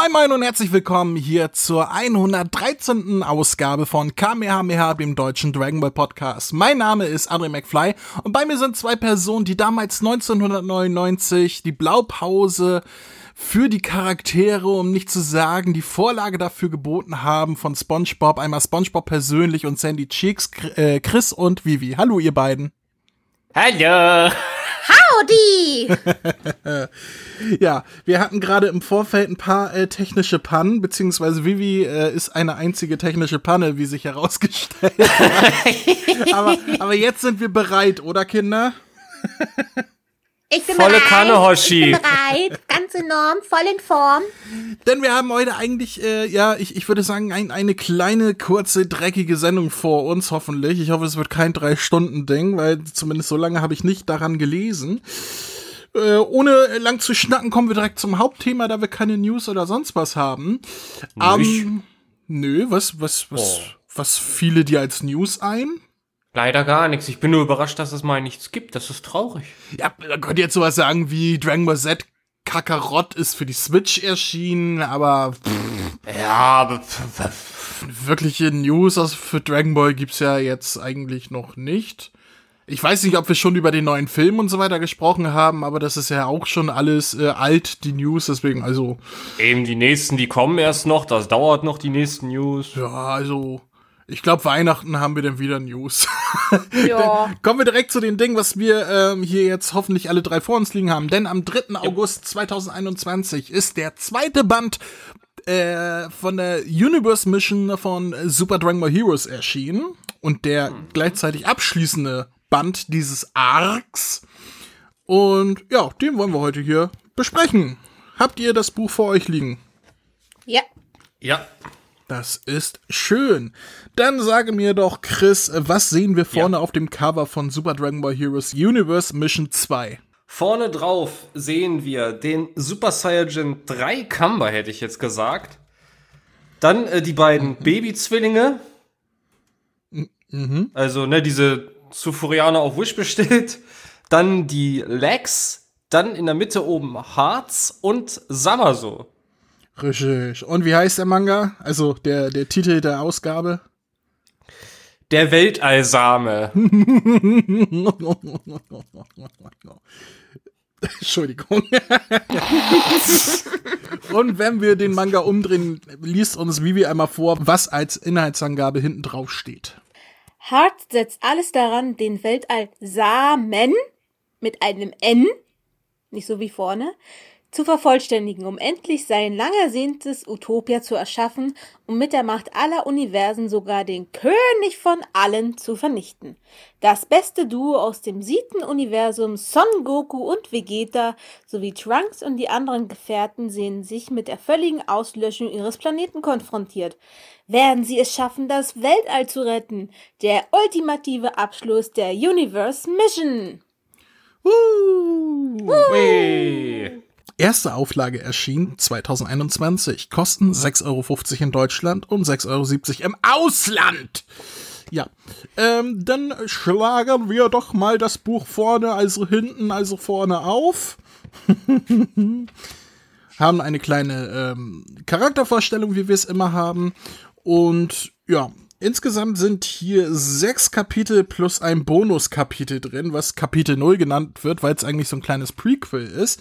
Moin Moin und herzlich willkommen hier zur 113. Ausgabe von Kamehameha, dem deutschen Dragon Ball Podcast. Mein Name ist André McFly und bei mir sind zwei Personen, die damals 1999 die Blaupause für die Charaktere, um nicht zu sagen, die Vorlage dafür geboten haben von SpongeBob, einmal SpongeBob persönlich und Sandy Cheeks, äh, Chris und Vivi. Hallo ihr beiden. Hallo. Howdy! ja, wir hatten gerade im Vorfeld ein paar äh, technische Pannen, beziehungsweise Vivi äh, ist eine einzige technische Panne, wie sich herausgestellt hat. aber, aber jetzt sind wir bereit, oder Kinder? Ich bin Volle bereit. Kanne, Hoshi. Ich bin bereit. Ganz enorm, voll in Form. Denn wir haben heute eigentlich, äh, ja, ich, ich würde sagen, ein, eine kleine, kurze, dreckige Sendung vor uns, hoffentlich. Ich hoffe, es wird kein Drei-Stunden-Ding, weil zumindest so lange habe ich nicht daran gelesen. Äh, ohne lang zu schnacken, kommen wir direkt zum Hauptthema, da wir keine News oder sonst was haben. Nicht? Ähm, nö, was, was, was, Oh. was fiele dir als News ein? Leider gar nichts. Ich bin nur überrascht, dass es mal nichts gibt. Das ist traurig. Ja, da könnt ihr jetzt sowas sagen wie Dragon Ball Z Kakarott ist für die Switch erschienen, aber pff, Ja, aber wirkliche News für Dragon Ball gibt's ja jetzt eigentlich noch nicht. Ich weiß nicht, ob wir schon über den neuen Film und so weiter gesprochen haben, aber das ist ja auch schon alles äh, alt, die News, deswegen also, eben die nächsten, die kommen erst noch. Das dauert noch, die nächsten News. ja, also, ich glaube, Weihnachten haben wir dann wieder News. Ja. Kommen wir direkt zu den Dingen, was wir ähm, hier jetzt hoffentlich alle drei vor uns liegen haben. Denn am 3. August 2021 ist der zweite Band äh, von der Universe Mission von Super Dragon Ball Heroes erschienen. Und der gleichzeitig abschließende Band dieses Arcs. Und ja, den wollen wir heute hier besprechen. Habt ihr das Buch vor euch liegen? Ja. Ja. Das ist schön. Dann sage mir doch, Chris, was sehen wir vorne auf dem Cover von Super Dragon Ball Heroes Universe Mission 2? Vorne drauf sehen wir den Super Saiyajin 3 Kamba, hätte ich jetzt gesagt. Dann äh, die beiden Babyzwillinge. Also, ne, diese zu Furianer auf Wish bestellt. Dann die Legs. Dann in der Mitte oben Hearts und Samaso. Richtig. Und wie heißt der Manga? Also der, der Titel der Ausgabe? Der Weltallsame. Entschuldigung. Und wenn wir den Manga umdrehen, liest uns Vivi einmal vor, was als Inhaltsangabe hinten drauf steht. Hart setzt alles daran, den Weltall Samen mit einem N, nicht so wie vorne, zu vervollständigen, um endlich sein lang ersehntes Utopia zu erschaffen und mit der Macht aller Universen sogar den König von allen zu vernichten. Das beste Duo aus dem siebten Universum, Son Goku und Vegeta, sowie Trunks und die anderen Gefährten sehen sich mit der völligen Auslöschung ihres Planeten konfrontiert. Werden sie es schaffen, das Weltall zu retten? Der ultimative Abschluss der Universe Mission. Uh. Hey. Erste Auflage erschien 2021. Kosten 6,50 Euro in Deutschland und 6,70 Euro im Ausland. Ja, ähm, dann schlagen wir doch mal das Buch vorne, also hinten, also vorne auf. haben eine kleine ähm, Charaktervorstellung, wie wir es immer haben. Und ja, insgesamt sind hier sechs Kapitel plus ein Bonuskapitel drin, was Kapitel 0 genannt wird, weil es eigentlich so ein kleines Prequel ist.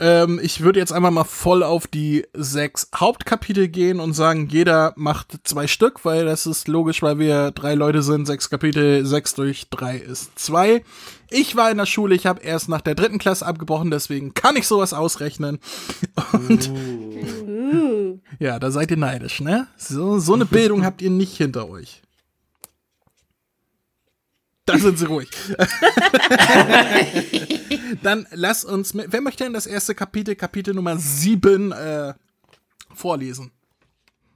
Ähm, ich würde jetzt einfach mal voll auf die sechs Hauptkapitel gehen und sagen, jeder macht zwei Stück, weil das ist logisch, weil wir drei Leute sind. Sechs Kapitel, sechs durch drei ist zwei. Ich war in der Schule, ich habe erst nach der dritten Klasse abgebrochen, deswegen kann ich sowas ausrechnen. Und Uh. ja, da seid ihr neidisch, ne? So, so eine Bildung habt ihr nicht hinter euch. Da sind sie ruhig. Dann lass uns mit. Wer möchte denn das erste Kapitel, Kapitel Nummer 7, äh, vorlesen?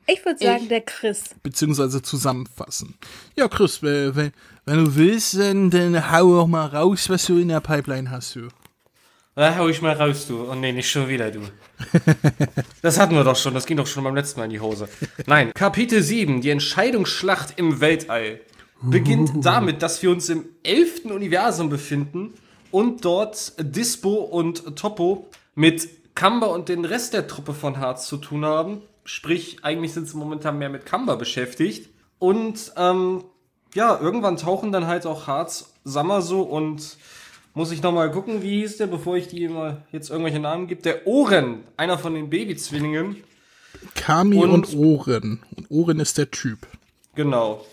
Ich würde sagen, der Chris. Beziehungsweise zusammenfassen. Ja, Chris, wenn, wenn du willst, dann, dann hau doch mal raus, was du in der Pipeline hast, du. Da hau ich mal raus, du. Oh nee, nicht schon wieder, du. Das hatten wir doch schon, das ging doch schon beim letzten Mal in die Hose. Nein, Kapitel 7, die Entscheidungsschlacht im Weltall, beginnt damit, dass wir uns im elften Universum befinden und dort Dispo und Topo mit Kamba und den Rest der Truppe von Harz zu tun haben. Sprich, eigentlich sind sie momentan mehr mit Kamba beschäftigt. Und ähm, ja, irgendwann tauchen dann halt auch Harz, Samaso und muss ich nochmal gucken, wie hieß der, bevor ich die immer jetzt irgendwelche Namen gebe. Der Ohren, einer von den Babyzwillingen. Kami und, und Ohren. Und Ohren ist der Typ. Genau.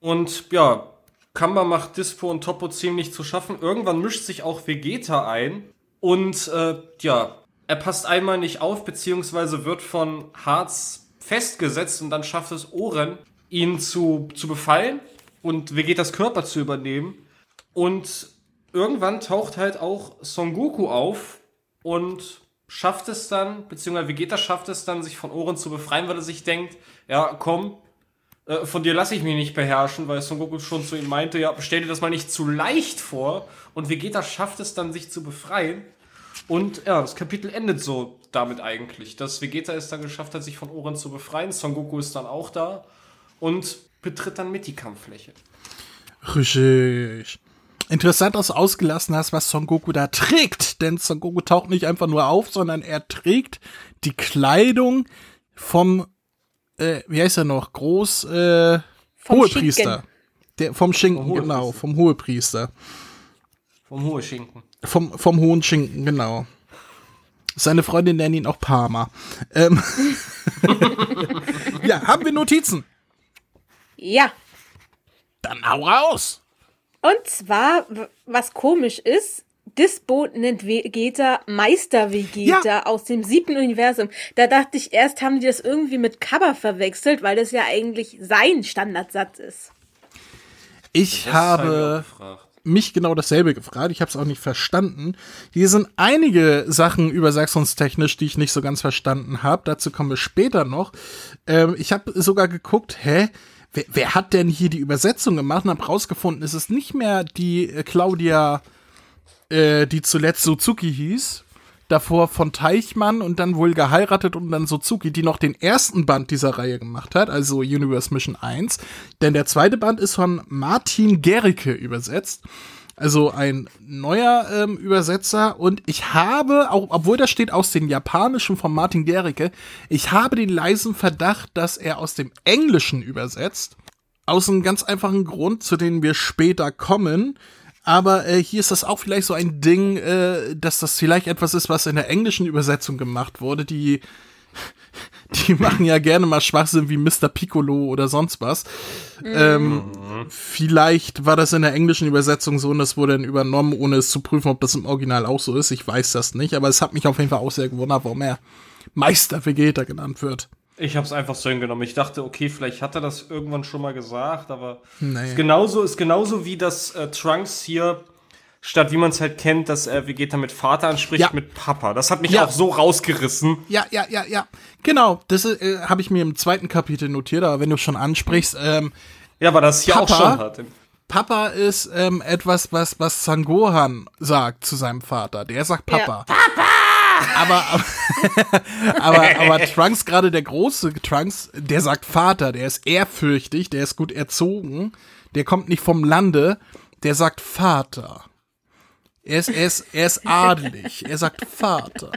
Und ja, Kamba macht Dispo und Topo ziemlich zu schaffen. Irgendwann mischt sich auch Vegeta ein. Und äh, ja, er passt einmal nicht auf, beziehungsweise wird von Harz festgesetzt und dann schafft es Oren, ihn zu, zu befallen und Vegetas Körper zu übernehmen. Und irgendwann taucht halt auch Son Goku auf und schafft es dann, beziehungsweise Vegeta schafft es dann, sich von Oren zu befreien, weil er sich denkt, ja, komm, äh, von dir lasse ich mich nicht beherrschen, weil Son Goku schon zu ihm meinte, ja, stell dir das mal nicht zu leicht vor. Und Vegeta schafft es dann, sich zu befreien. Und ja, das Kapitel endet so damit eigentlich, dass Vegeta es dann geschafft hat, sich von Oren zu befreien. Son Goku ist dann auch da und betritt dann mit die Kampffläche. Richtig. Interessant, dass du ausgelassen hast, was Son Goku da trägt. Denn Son Goku taucht nicht einfach nur auf, sondern er trägt die Kleidung vom, äh, wie heißt er noch, Groß, äh, vom Hohepriester. Der, vom Schinken, vom genau, vom Hohepriester. Vom Hoheschinken. Vom, vom Hohen Schinken, genau. Seine Freundin nennt ihn auch Parma. Ähm ja, haben wir Notizen? Ja. Dann hau raus! Und zwar, was komisch ist, Dispo nennt Vegeta Meister Vegeta ja. aus dem siebten Universum. Da dachte ich erst, haben die das irgendwie mit Cover verwechselt, weil das ja eigentlich sein Standardsatz ist. Ich das habe mich genau dasselbe gefragt. Ich habe es auch nicht verstanden. Hier sind einige Sachen übersetzungstechnisch, die ich nicht so ganz verstanden habe. Dazu kommen wir später noch. Ähm, ich habe sogar geguckt, hä? wer, wer hat denn hier die Übersetzung gemacht und hab rausgefunden, es ist nicht mehr die äh, Claudia, äh, die zuletzt Suzuki hieß, davor von Teichmann und dann wohl geheiratet und dann Suzuki, die noch den ersten Band dieser Reihe gemacht hat, also Universe Mission 1. Denn der zweite Band ist von Martin Gericke übersetzt. Also ein neuer ähm, Übersetzer und ich habe, auch, obwohl das steht aus dem Japanischen von Martin Gericke, ich habe den leisen Verdacht, dass er aus dem Englischen übersetzt. Aus einem ganz einfachen Grund, zu dem wir später kommen. Aber äh, hier ist das auch vielleicht so ein Ding, äh, dass das vielleicht etwas ist, was in der englischen Übersetzung gemacht wurde, die die machen ja gerne mal Schwachsinn wie Mr. Piccolo oder sonst was. Mhm. Ähm, vielleicht war das in der englischen Übersetzung so und das wurde dann übernommen, ohne es zu prüfen, ob das im Original auch so ist. Ich weiß das nicht, aber es hat mich auf jeden Fall auch sehr gewundert, warum er Meister Vegeta genannt wird. Ich habe es einfach so hingenommen. Ich dachte, okay, vielleicht hat er das irgendwann schon mal gesagt, aber nee. ist genauso ist genauso wie das äh, Trunks hier statt wie man es halt kennt, dass er Vegeta mit Vater anspricht, ja. mit Papa. Das hat mich ja. auch so rausgerissen. Ja, ja, ja, ja. Genau, das äh, habe ich mir im zweiten Kapitel notiert, aber wenn du schon ansprichst, ähm, ja, weil das hier Papa, auch schon hat. Papa ist ähm, etwas, was was Sangohan sagt zu seinem Vater. Der sagt Papa. Ja. Papa! Aber, aber, aber, aber Trunks, gerade der große Trunks, der sagt Vater, der ist ehrfürchtig, der ist gut erzogen, der kommt nicht vom Lande, der sagt Vater. Er ist, er ist, er ist adelig. Er sagt Vater.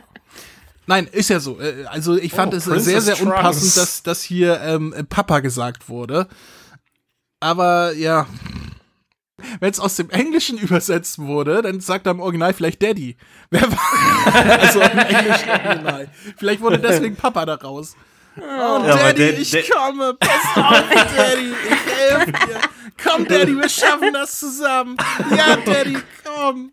Nein, ist ja so. Äh, also ich fand oh, es Princess sehr, sehr Trunks. unpassend, dass, dass hier ähm, Papa gesagt wurde. Aber ja. Wenn es aus dem Englischen übersetzt wurde, dann sagt er im Original vielleicht Daddy. Wer war also im englischen Original. Vielleicht wurde deswegen Papa daraus. Oh, ja, Daddy, ich komme. Pass auf, Daddy. Ich helfe dir. Komm, Daddy, wir schaffen das zusammen. Ja, Daddy, komm.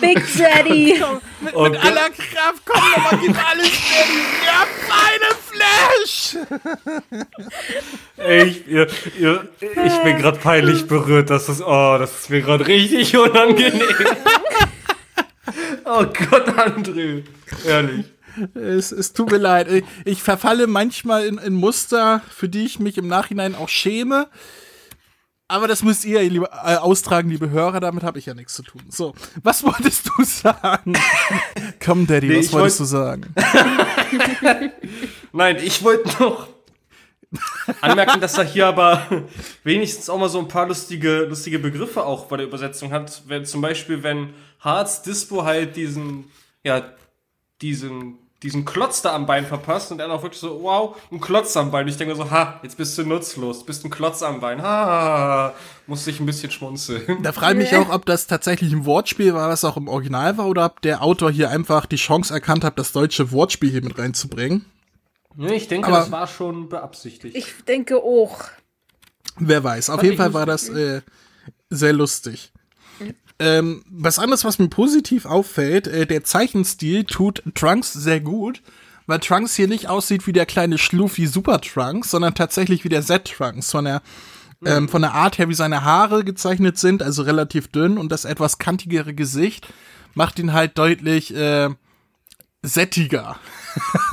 Big Daddy. komm, mit, oh mit aller Kraft, komm nochmal, gib alles, Daddy. Ja, feine Flash. ich, ihr, ihr, ich bin gerade peinlich berührt. Das ist, oh, das ist mir gerade richtig unangenehm. oh Gott, André. Ehrlich. Es, es tut mir leid. Ich, ich verfalle manchmal in, in Muster, für die ich mich im Nachhinein auch schäme. Aber das müsst ihr liebe, äh, austragen, liebe Hörer, damit habe ich ja nichts zu tun. So, was wolltest du sagen? Komm, Daddy, nee, was wolltest wollt... du sagen? Nein, ich wollte noch anmerken, dass er hier aber wenigstens auch mal so ein paar lustige, lustige Begriffe auch bei der Übersetzung hat. Wenn, zum Beispiel, wenn Harz Dispo halt diesen, ja, diesen, diesen Klotz da am Bein verpasst und er auch wirklich so, wow, ein Klotz am Bein. Ich denke mir so, ha, jetzt bist du nutzlos, bist ein Klotz am Bein. Ha, muss ich ein bisschen schmunzeln. Da frage ich mich auch, ob das tatsächlich ein Wortspiel war, was auch im Original war, oder ob der Autor hier einfach die Chance erkannt hat, das deutsche Wortspiel hier mit reinzubringen. Nee, ich denke, Aber- das war schon beabsichtigt. Ich denke auch. Wer weiß. Auf jeden Fall war das äh, sehr lustig. Ähm, was anderes, was mir positiv auffällt, äh, der Zeichenstil tut Trunks sehr gut, weil Trunks hier nicht aussieht wie der kleine Schluffy Super Trunks, sondern tatsächlich wie der Z-Trunks. Von der, ähm, von der Art her, wie seine Haare gezeichnet sind, also relativ dünn und das etwas kantigere Gesicht macht ihn halt deutlich äh, sättiger.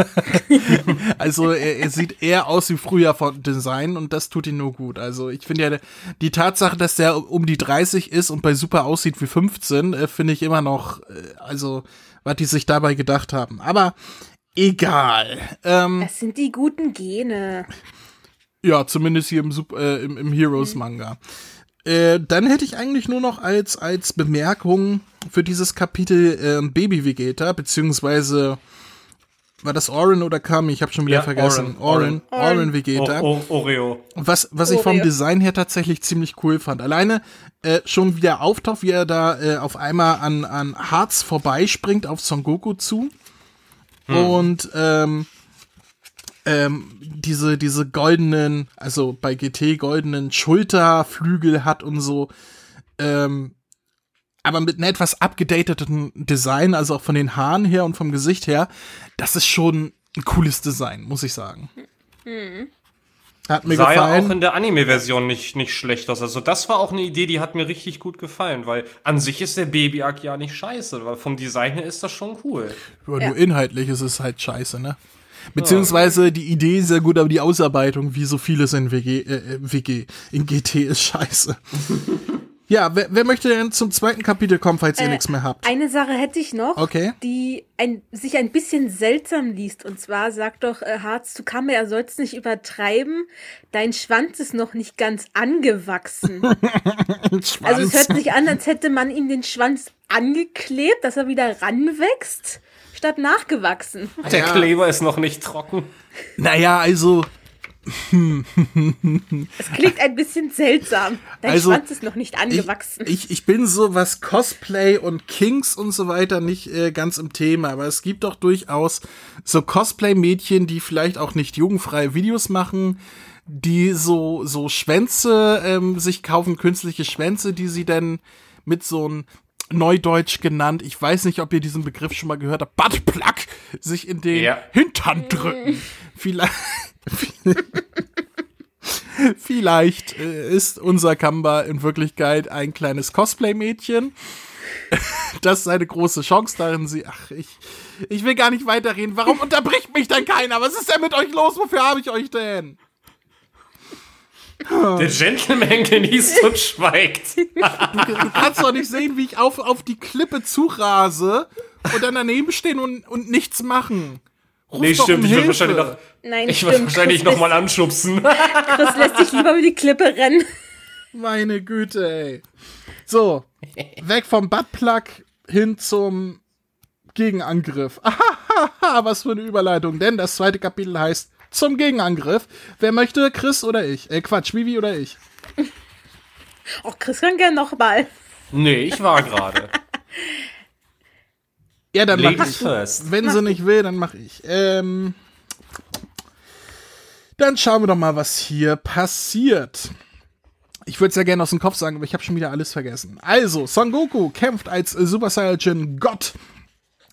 also er, er sieht eher aus wie früher von Design und das tut ihn nur gut. Also ich finde ja die Tatsache, dass der um die 30 ist und bei Super aussieht wie 15, äh, finde ich immer noch, äh, also was die sich dabei gedacht haben. Aber egal. Ähm, Das sind die guten Gene. ja, zumindest hier im, Sup- äh, im, im Heroes-Manga. Äh, dann hätte ich eigentlich nur noch als, als Bemerkung für dieses Kapitel äh, Baby Vegeta, beziehungsweise war das Oren oder Kami? Ich habe schon wieder Ja, vergessen. Oren. Oren, Vegeta. O O Oreo. Was, was ich vom Oreo. Design her tatsächlich ziemlich cool fand. Alleine äh, schon wie der auftaucht, wie er da äh, auf einmal an, an Harz vorbeispringt auf Son Goku zu. Und ähm, ähm, diese, diese goldenen, also bei GT goldenen Schulterflügel hat und so. Ähm, aber mit einem etwas abgedateten Design, also auch von den Haaren her und vom Gesicht her, das ist schon ein cooles Design, muss ich sagen. Hat mir Sah ja gefallen. auch in der Anime-Version nicht, nicht schlecht aus. Also das war auch eine Idee, die hat mir richtig gut gefallen, weil an sich ist der Baby-Arc ja nicht scheiße, weil vom Design her ist das schon cool. Aber nur inhaltlich ist es halt scheiße, ne? Beziehungsweise die Idee ist sehr gut, aber die Ausarbeitung, wie so vieles in WG, äh, äh, WG, in GT ist scheiße. ja, wer, wer möchte denn zum zweiten Kapitel kommen, falls ihr nichts mehr habt? Eine Sache hätte ich noch, Okay. die ein, sich ein bisschen seltsam liest. Und zwar sagt doch äh, Harz zu Kamme, er soll es nicht übertreiben. Dein Schwanz ist noch nicht ganz angewachsen. Also es hört sich an, als hätte man ihm den Schwanz angeklebt, dass er wieder ranwächst, statt nachgewachsen. Der Ja. Kleber ist noch nicht trocken. Naja, also, Es klingt ein bisschen seltsam. Dein Also, Schwanz ist noch nicht ich, angewachsen. ich, ich bin so, was Cosplay und Kings und so weiter nicht äh, ganz im Thema, aber es gibt doch durchaus so Cosplay-Mädchen, die vielleicht auch nicht jugendfreie Videos machen, die so, so Schwänze ähm, sich kaufen, künstliche Schwänze, die sie dann mit so ein Neudeutsch genannt, ich weiß nicht, ob ihr diesen Begriff schon mal gehört habt, Buttplug, sich in den Ja. Hintern drücken. Vielleicht, vielleicht äh, ist unser Kamba in Wirklichkeit ein kleines Cosplay-Mädchen. Das ist seine große Chance darin, sie, ach, ich, ich will gar nicht weiterreden. Warum unterbricht mich denn keiner? Was ist denn mit euch los? Wofür habe ich euch denn? Der Gentleman genießt und schweigt. Du, du kannst doch nicht sehen, wie ich auf, auf die Klippe zurase und dann daneben stehen und, und nichts machen. Ruf Nee, stimmt, um ich würde wahrscheinlich noch, Nein, ich würde wahrscheinlich Chris noch mal anschubsen. lässt, Chris lässt sich lieber über die Klippe rennen. Meine Güte, ey. So, weg vom Buttplug hin zum Gegenangriff. Ahaha, was für eine Überleitung, denn das zweite Kapitel heißt zum Gegenangriff. Wer möchte, Chris oder ich? Äh, Quatsch, Vivi oder ich? Oh, Chris kann gern noch mal. Nee, ich war gerade. Ja, dann mach ich. first. Wenn sie nicht will, dann mach ich. Ähm, dann schauen wir doch mal, was hier passiert. Ich würde es ja gerne aus dem Kopf sagen, aber ich habe schon wieder alles vergessen. Also, Son Goku kämpft als Super Saiyajin Gott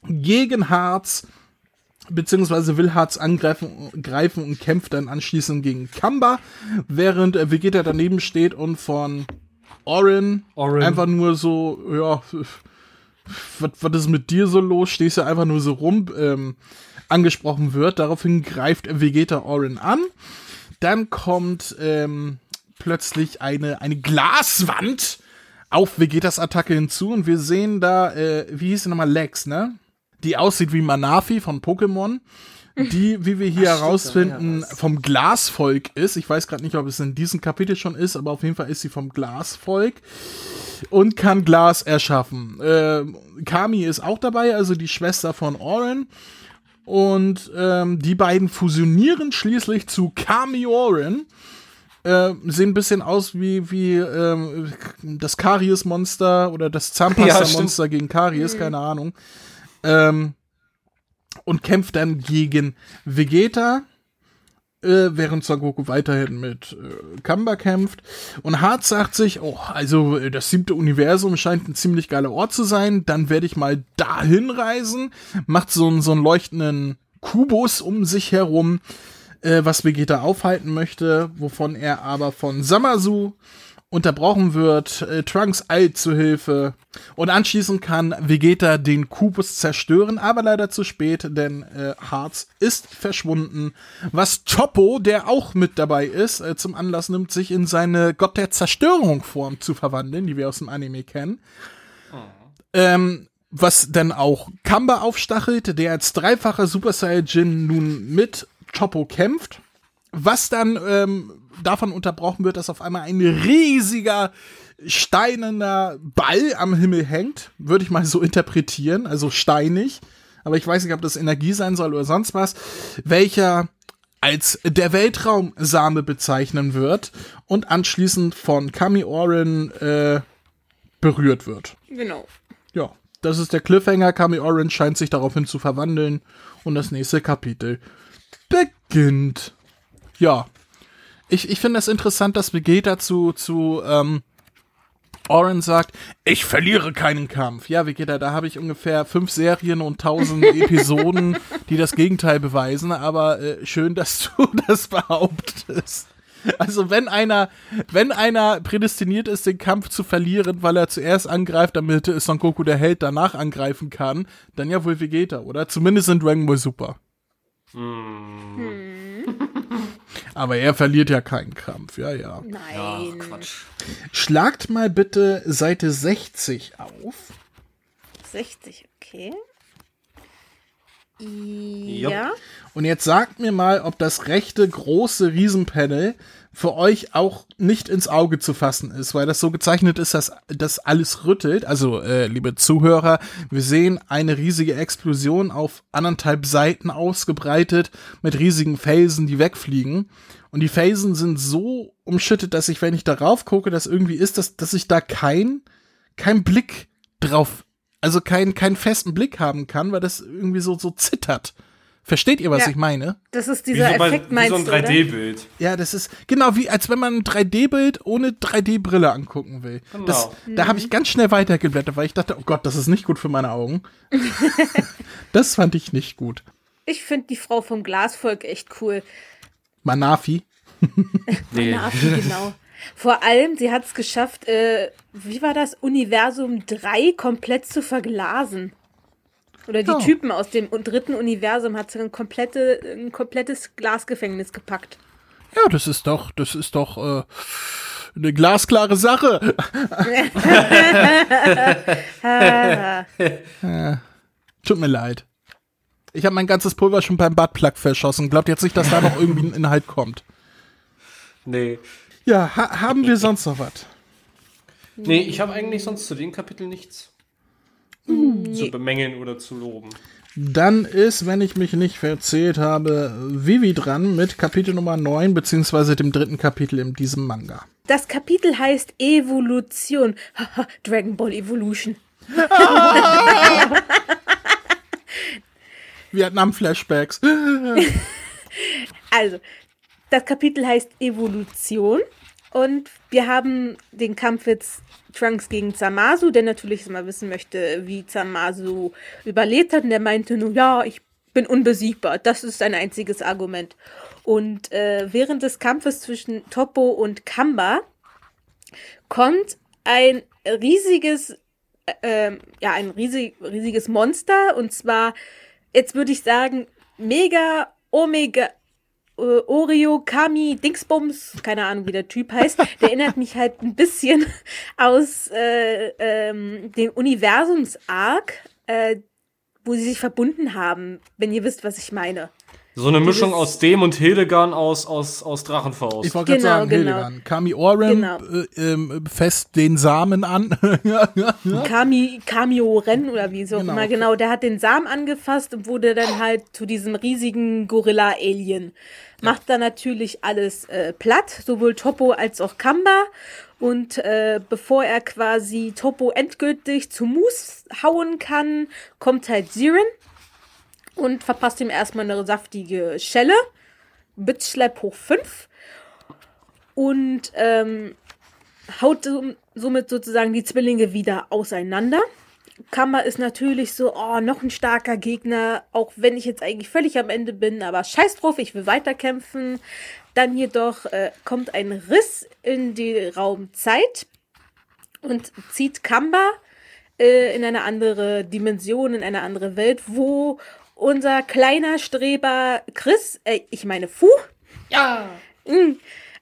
gegen Harz, beziehungsweise will Harz angreifen greifen und kämpft dann anschließend gegen Kamba, während äh, Vegeta daneben steht und von Orin, Orin. einfach nur so, ja, was, was ist mit dir so los? Stehst du einfach nur so rum, ähm, angesprochen wird. Daraufhin greift Vegeta Orin an. Dann kommt ähm, plötzlich eine, eine Glaswand auf Vegetas Attacke hinzu und wir sehen da, äh, wie hieß sie nochmal, Lex, ne? Die aussieht wie Manafi von Pokémon. die, wie wir hier Ach, herausfinden, ja vom Glasvolk ist. Ich weiß gerade nicht, ob es in diesem Kapitel schon ist, aber auf jeden Fall ist sie vom Glasvolk und kann Glas erschaffen. Ähm, Kami ist auch dabei, also die Schwester von Oren. Und ähm, die beiden fusionieren schließlich zu Kami Oren. Äh, sehen ein bisschen aus wie, wie ähm, das Karies-Monster oder das Ja, Zahnpasta-Monster gegen Karies, keine Ahnung. Ähm, und kämpft dann gegen Vegeta, äh, während Son weiterhin mit äh, Kamba kämpft. Und Hart sagt sich, oh, also äh, das siebte Universum scheint ein ziemlich geiler Ort zu sein, dann werde ich mal dahin reisen, macht so, einen- so einen leuchtenden Kubus um sich herum, äh, was Vegeta aufhalten möchte, wovon er aber von Samasu unterbrochen wird, äh, Trunks eilt zu Hilfe und anschließend kann Vegeta den Kubus zerstören, aber leider zu spät, denn äh, Hearts ist verschwunden, was Choppo, der auch mit dabei ist, äh, zum Anlass nimmt, sich in seine Gott der Zerstörung Form zu verwandeln, die wir aus dem Anime kennen. Ähm, was dann auch Kamba aufstachelt, der als dreifacher Super Saiyajin nun mit Choppo kämpft. Was dann ähm, davon unterbrochen wird, dass auf einmal ein riesiger steinerner Ball am Himmel hängt, würde ich mal so interpretieren, also steinig. Aber ich weiß nicht, ob das Energie sein soll oder sonst was, welcher als der Weltraumsame bezeichnen wird und anschließend von Kami Oren äh, berührt wird. Genau. Ja, das ist der Cliffhanger. Kami Orange scheint sich daraufhin zu verwandeln und das nächste Kapitel beginnt. Ja, ich, ich finde es das interessant, dass Vegeta zu, zu ähm, Oren sagt, ich verliere keinen Kampf. Ja, Vegeta, da habe ich ungefähr fünf Serien und tausend Episoden, die das Gegenteil beweisen, aber äh, schön, dass du das behauptest. Also wenn einer, wenn einer prädestiniert ist, den Kampf zu verlieren, weil er zuerst angreift, damit Son Goku der Held danach angreifen kann, dann ja wohl Vegeta, oder? Zumindest in Dragon Ball Super. Aber er verliert ja keinen Kampf, ja, ja. Ja, Nein. Quatsch. Schlagt mal bitte Seite 60 auf. 60, okay. Ja. Und jetzt sagt mir mal, ob das rechte große Riesenpanel für euch auch nicht ins Auge zu fassen ist, weil das so gezeichnet ist, dass das alles rüttelt. Also, äh, liebe Zuhörer, wir sehen eine riesige Explosion auf anderthalb Seiten ausgebreitet mit riesigen Felsen, die wegfliegen. Und die Felsen sind so umschüttet, dass ich, wenn ich darauf gucke, das irgendwie ist, dass, dass ich da kein, kein Blick drauf, also keinen keinen festen Blick haben kann, weil das irgendwie so, so zittert. Versteht ihr, was Ja. ich meine? Das ist Wie dieser so, bei, Effekt, wie meinst so ein du, oder? 3D-Bild. Ja, das ist genau wie, als wenn man ein 3D-Bild ohne 3D-Brille angucken will. Genau. Das, da habe ich ganz schnell weitergeblättert, weil ich dachte, oh Gott, das ist nicht gut für meine Augen. das fand ich nicht gut. Ich finde die Frau vom Glasvolk echt cool. Manafi. Nee. Navi, genau. Vor allem, sie hat es geschafft, äh, wie war das, Universum 3 komplett zu verglasen. Oder die Ja. Typen aus dem dritten Universum hat sie ein, komplette, ein komplettes Glasgefängnis gepackt. Ja, das ist doch, das ist doch äh, eine glasklare Sache. Ja. Tut mir leid. Ich habe mein ganzes Pulver schon beim Buttplug verschossen. Glaubt jetzt nicht, dass da noch irgendwie ein Inhalt kommt. Nee. Ja, ha haben wir sonst noch was? Nee, ich habe eigentlich sonst zu dem Kapitel nichts Mm, zu bemängeln oder zu loben. Dann ist, wenn ich mich nicht verzählt habe, Vivi dran mit Kapitel Nummer 9, beziehungsweise dem dritten Kapitel in diesem Manga. Das Kapitel heißt Evolution. Dragon Ball Evolution. Vietnam-Flashbacks. Also, das Kapitel heißt Evolution und wir haben den Kampf jetzt Trunks gegen Zamasu, der natürlich mal wissen möchte, wie Zamasu überlebt hat und der meinte nur, ja, ich bin unbesiegbar. Das ist sein einziges Argument. Und äh, während des Kampfes zwischen Toppo und Kamba kommt ein riesiges, äh, ähm, ja, ein riesig, riesiges Monster und zwar, jetzt würde ich sagen, Mega Omega äh, Oreo, Kami, Dingsbums, keine Ahnung, wie der Typ heißt, der erinnert mich halt ein bisschen aus äh, ähm, dem Universums-Arc, äh, wo sie sich verbunden haben, wenn ihr wisst, was ich meine. So eine Mischung Dieses- aus dem und Hildegard aus, aus, aus Drachenfaust. Ich wollte gerade Genau, sagen, genau. Hildegard. Kami Oren Genau. äh, ähm, fest den Samen an. ja, ja, ja. Kami, Kamio Ren oder wie so Genau. immer, genau, der hat den Samen angefasst und wurde dann halt zu diesem riesigen Gorilla-Alien. Macht dann natürlich alles äh, platt, sowohl Topo als auch Kamba. Und äh, bevor er quasi Topo endgültig zu Mus hauen kann, kommt halt Siren und verpasst ihm erstmal eine saftige Schelle. Bitchslap hoch 5. Und ähm, haut so- somit sozusagen die Zwillinge wieder auseinander. Kamba ist natürlich so, oh, noch ein starker Gegner, auch wenn ich jetzt eigentlich völlig am Ende bin, aber scheiß drauf, ich will weiterkämpfen. Dann jedoch äh, kommt ein Riss in die Raumzeit und zieht Kamba äh, in eine andere Dimension, in eine andere Welt, wo unser kleiner Streber Chris, äh, ich meine Fu, ja! Mm.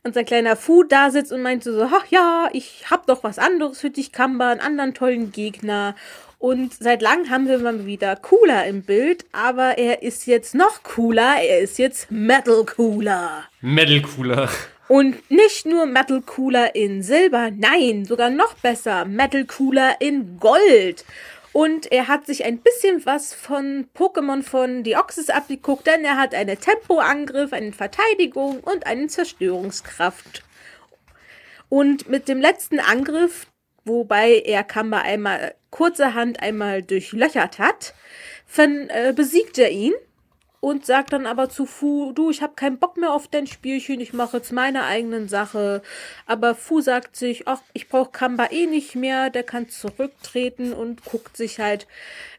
Unser kleiner Fu da sitzt und meinte so, ach ja, ich hab doch was anderes für dich, Kamba, einen anderen tollen Gegner. Und seit langem haben wir mal wieder Cooler im Bild, aber er ist jetzt noch cooler, er ist jetzt Metal Cooler. Metal Cooler. Und nicht nur Metal Cooler in Silber, nein, sogar noch besser, Metal Cooler in Gold. Und er hat sich ein bisschen was von Pokémon von Deoxys abgeguckt, denn er hat einen Tempoangriff, eine Verteidigung und eine Zerstörungskraft. Und mit dem letzten Angriff, wobei er Kamba einmal kurzerhand einmal durchlöchert hat, äh, besiegt er ihn und sagt dann aber zu Fu, du, ich habe keinen Bock mehr auf dein Spielchen, ich mache jetzt meine eigenen Sache. Aber Fu sagt sich, ach, ich brauche Kamba eh nicht mehr, der kann zurücktreten und guckt sich halt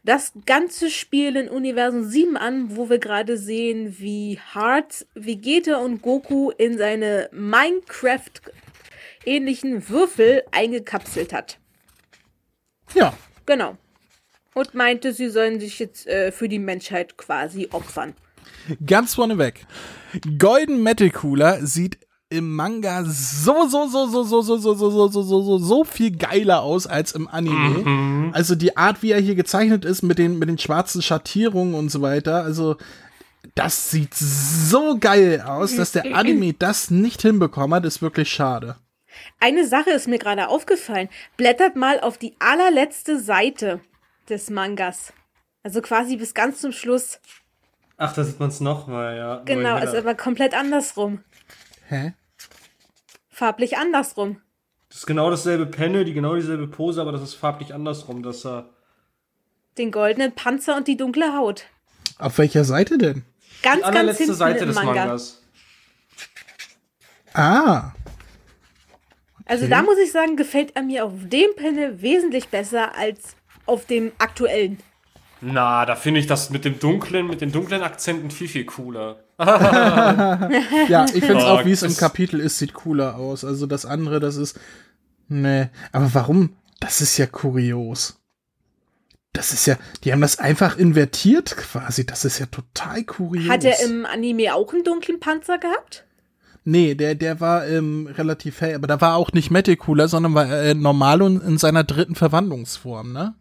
das ganze Spiel in Universum 7 an, wo wir gerade sehen, wie Hart, Vegeta und Goku in seine Minecraft-ähnlichen Würfel eingekapselt hat. ja. Genau. Und meinte, sie sollen sich jetzt äh, für die Menschheit quasi opfern. Ganz vorneweg. Golden Metal Cooler sieht im Manga so, so, so, so, so, so, so, so, so, so, so, so, so viel geiler aus als im Anime. Also die Art, wie er hier gezeichnet ist, mit den, mit den schwarzen Schattierungen und so weiter, also das sieht so geil aus, dass der Anime das nicht hinbekommen hat, ist wirklich schade. Eine Sache ist mir gerade aufgefallen. Blättert mal auf die allerletzte Seite des Mangas. Also quasi bis ganz zum Schluss. Ach, da sieht man es nochmal, ja. Genau, in ist aber komplett andersrum. Hä? Farblich andersrum. Das ist genau dasselbe Panel, die genau dieselbe Pose, aber das ist farblich andersrum, dass er. Den goldenen Panzer und die dunkle Haut. Auf welcher Seite denn? Ganz, Die ganz hinten Seite des Manga. Mangas. Ah, Also Okay. da muss ich sagen, gefällt er mir auf dem Panel wesentlich besser als auf dem aktuellen. Na, da finde ich das mit dem dunklen, mit den dunklen Akzenten viel, viel cooler. ja, ich finde es auch, wie es im Kapitel ist, sieht cooler aus. Also das andere, das ist. Nee. Aber warum? Das ist ja kurios. Das ist ja, die haben das einfach invertiert quasi. Das ist ja total kurios. Hat er im Anime auch einen dunklen Panzer gehabt? Nee, der, der war ähm, relativ hell, aber da war auch nicht Metal Cooler, sondern war äh, normal und in seiner dritten Verwandlungsform, ne?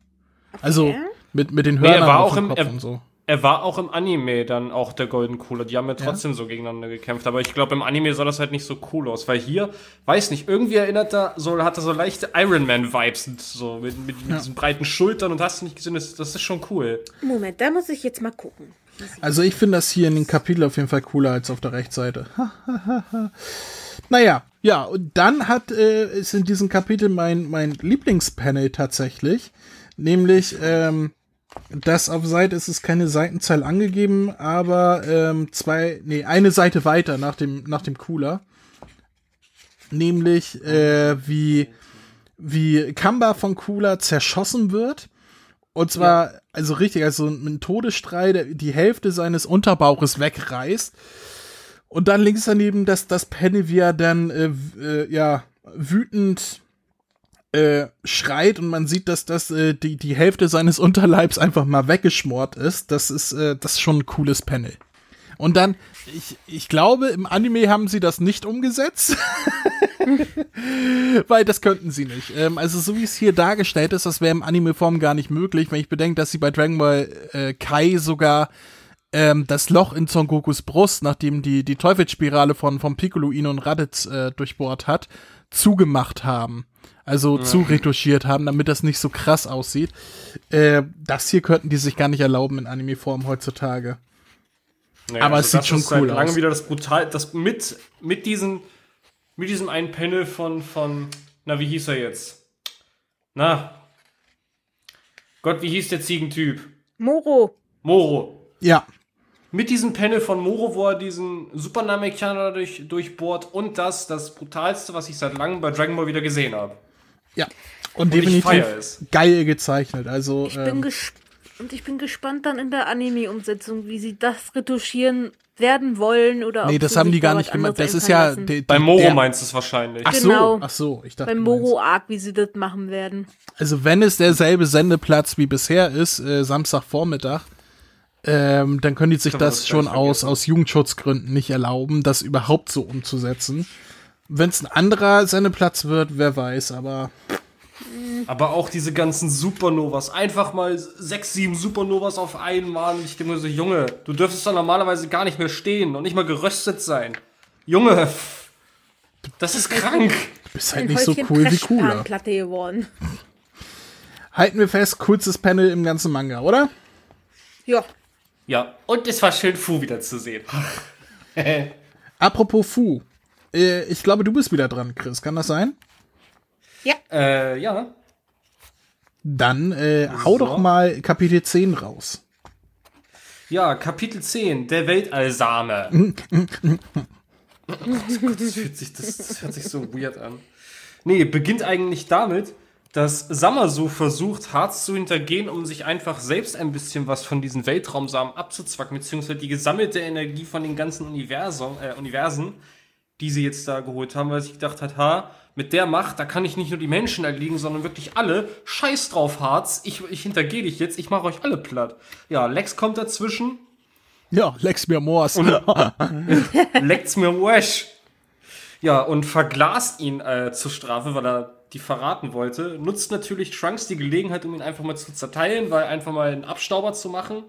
Also Okay. mit, mit den Nee, er Hörnern war auch dem im- Kopf er- und so. Er war auch im Anime dann auch der Golden Cooler. Die haben ja trotzdem so gegeneinander gekämpft. Aber ich glaube, im Anime sah das halt nicht so cool aus. Weil hier, weiß nicht, irgendwie erinnert er, so, hat er so leichte Iron Man-Vibes. So mit, mit, mit diesen breiten Schultern und hast du nicht gesehen, das, das ist schon cool. Moment, da muss ich jetzt mal gucken. Also ich finde das hier in den Kapitel auf jeden Fall cooler als auf der Rechtsseite. naja, ja, und dann hat äh, ist in diesem Kapitel mein, mein Lieblingspanel tatsächlich. Nämlich, ähm, das auf Seite ist es keine Seitenzahl angegeben, aber ähm, zwei, nee, eine Seite weiter nach dem, nach dem Cooler. Nämlich, äh, wie, wie Kamba von Cooler zerschossen wird. Und zwar, also richtig, also einem Todesstrahl, der die Hälfte seines Unterbauches wegreißt. Und dann links daneben das, das Penny, wie er dann, äh, äh, ja, wütend äh, schreit und man sieht, dass das äh, die, die Hälfte seines Unterleibs einfach mal weggeschmort ist. Das ist, äh, das ist schon ein cooles Panel. Und dann, ich, ich glaube, im Anime haben sie das nicht umgesetzt. Weil das könnten sie nicht. Ähm, also so wie es hier dargestellt ist, das wäre im Anime-Form gar nicht möglich, wenn ich bedenke, dass sie bei Dragon Ball äh, Kai sogar ähm, das Loch in Son Gokus Brust, nachdem die, die Teufelsspirale von, von Piccolo ihn und Raditz äh, durchbohrt hat, zugemacht haben. Also ja. zuretuschiert haben, damit das nicht so krass aussieht. Äh, das hier könnten die sich gar nicht erlauben in Anime-Form heutzutage. Naja, Aber also es sieht schon cool aus. lange wieder das brutal, das mit, mit diesem, mit diesem einen Panel von, von, na, wie hieß er jetzt? Na, Gott, wie hieß der Ziegentyp? Moro. Moro. Ja. Mit diesem Panel von Moro, wo er diesen Super Namekianer durch, durchbohrt und das, das brutalste, was ich seit langem bei Dragon Ball wieder gesehen habe. Ja. Und, und definitiv geil gezeichnet. Also, ich ähm, bin und ich bin gespannt dann in der Anime-Umsetzung, wie sie das retuschieren werden wollen oder Nee, das haben die gar nicht gemacht. Das ist ja. Die, die, Bei Moro der, meinst du es wahrscheinlich. Ach so, genau. ach so, ich dachte. Beim Moro-Arc, wie sie das machen werden. Also, wenn es derselbe Sendeplatz wie bisher ist, äh, Samstagvormittag, ähm, dann können die sich das, das schon aus, aus Jugendschutzgründen nicht erlauben, das überhaupt so umzusetzen. Wenn es ein anderer Sendeplatz wird, wer weiß, aber. Aber auch diese ganzen Supernovas. Einfach mal sechs, sieben Supernovas auf einmal. Und ich denke mir so, Junge, du dürftest doch normalerweise gar nicht mehr stehen und nicht mal geröstet sein. Junge, das ist krank. Du bist halt nicht so cool wie cooler. geworden. Halten wir fest, coolstes Panel im ganzen Manga, oder? Ja. Ja, und es war schön, Fu wiederzusehen. Apropos Fu. Äh, ich glaube, du bist wieder dran, Chris. Kann das sein? Ja. Äh, ja. Dann äh, hau so. doch mal Kapitel 10 raus. Ja, Kapitel 10, der Weltallsame. oh Gott, das, fühlt sich, das, das hört sich so weird an. Nee, beginnt eigentlich damit, dass Samasu versucht, Harz zu hintergehen, um sich einfach selbst ein bisschen was von diesen Weltraumsamen abzuzwacken, beziehungsweise die gesammelte Energie von den ganzen Universum, äh, Universen, die sie jetzt da geholt haben, weil sie gedacht hat, ha, mit der Macht, da kann ich nicht nur die Menschen erliegen, sondern wirklich alle. Scheiß drauf, Harz. Ich, ich hintergehe dich jetzt. Ich mache euch alle platt. Ja, Lex kommt dazwischen. Ja, Lex mir Moors. Lex mir Wash. Ja, und verglast ihn äh, zur Strafe, weil er die verraten wollte. Nutzt natürlich Trunks die Gelegenheit, um ihn einfach mal zu zerteilen, weil einfach mal einen Abstauber zu machen.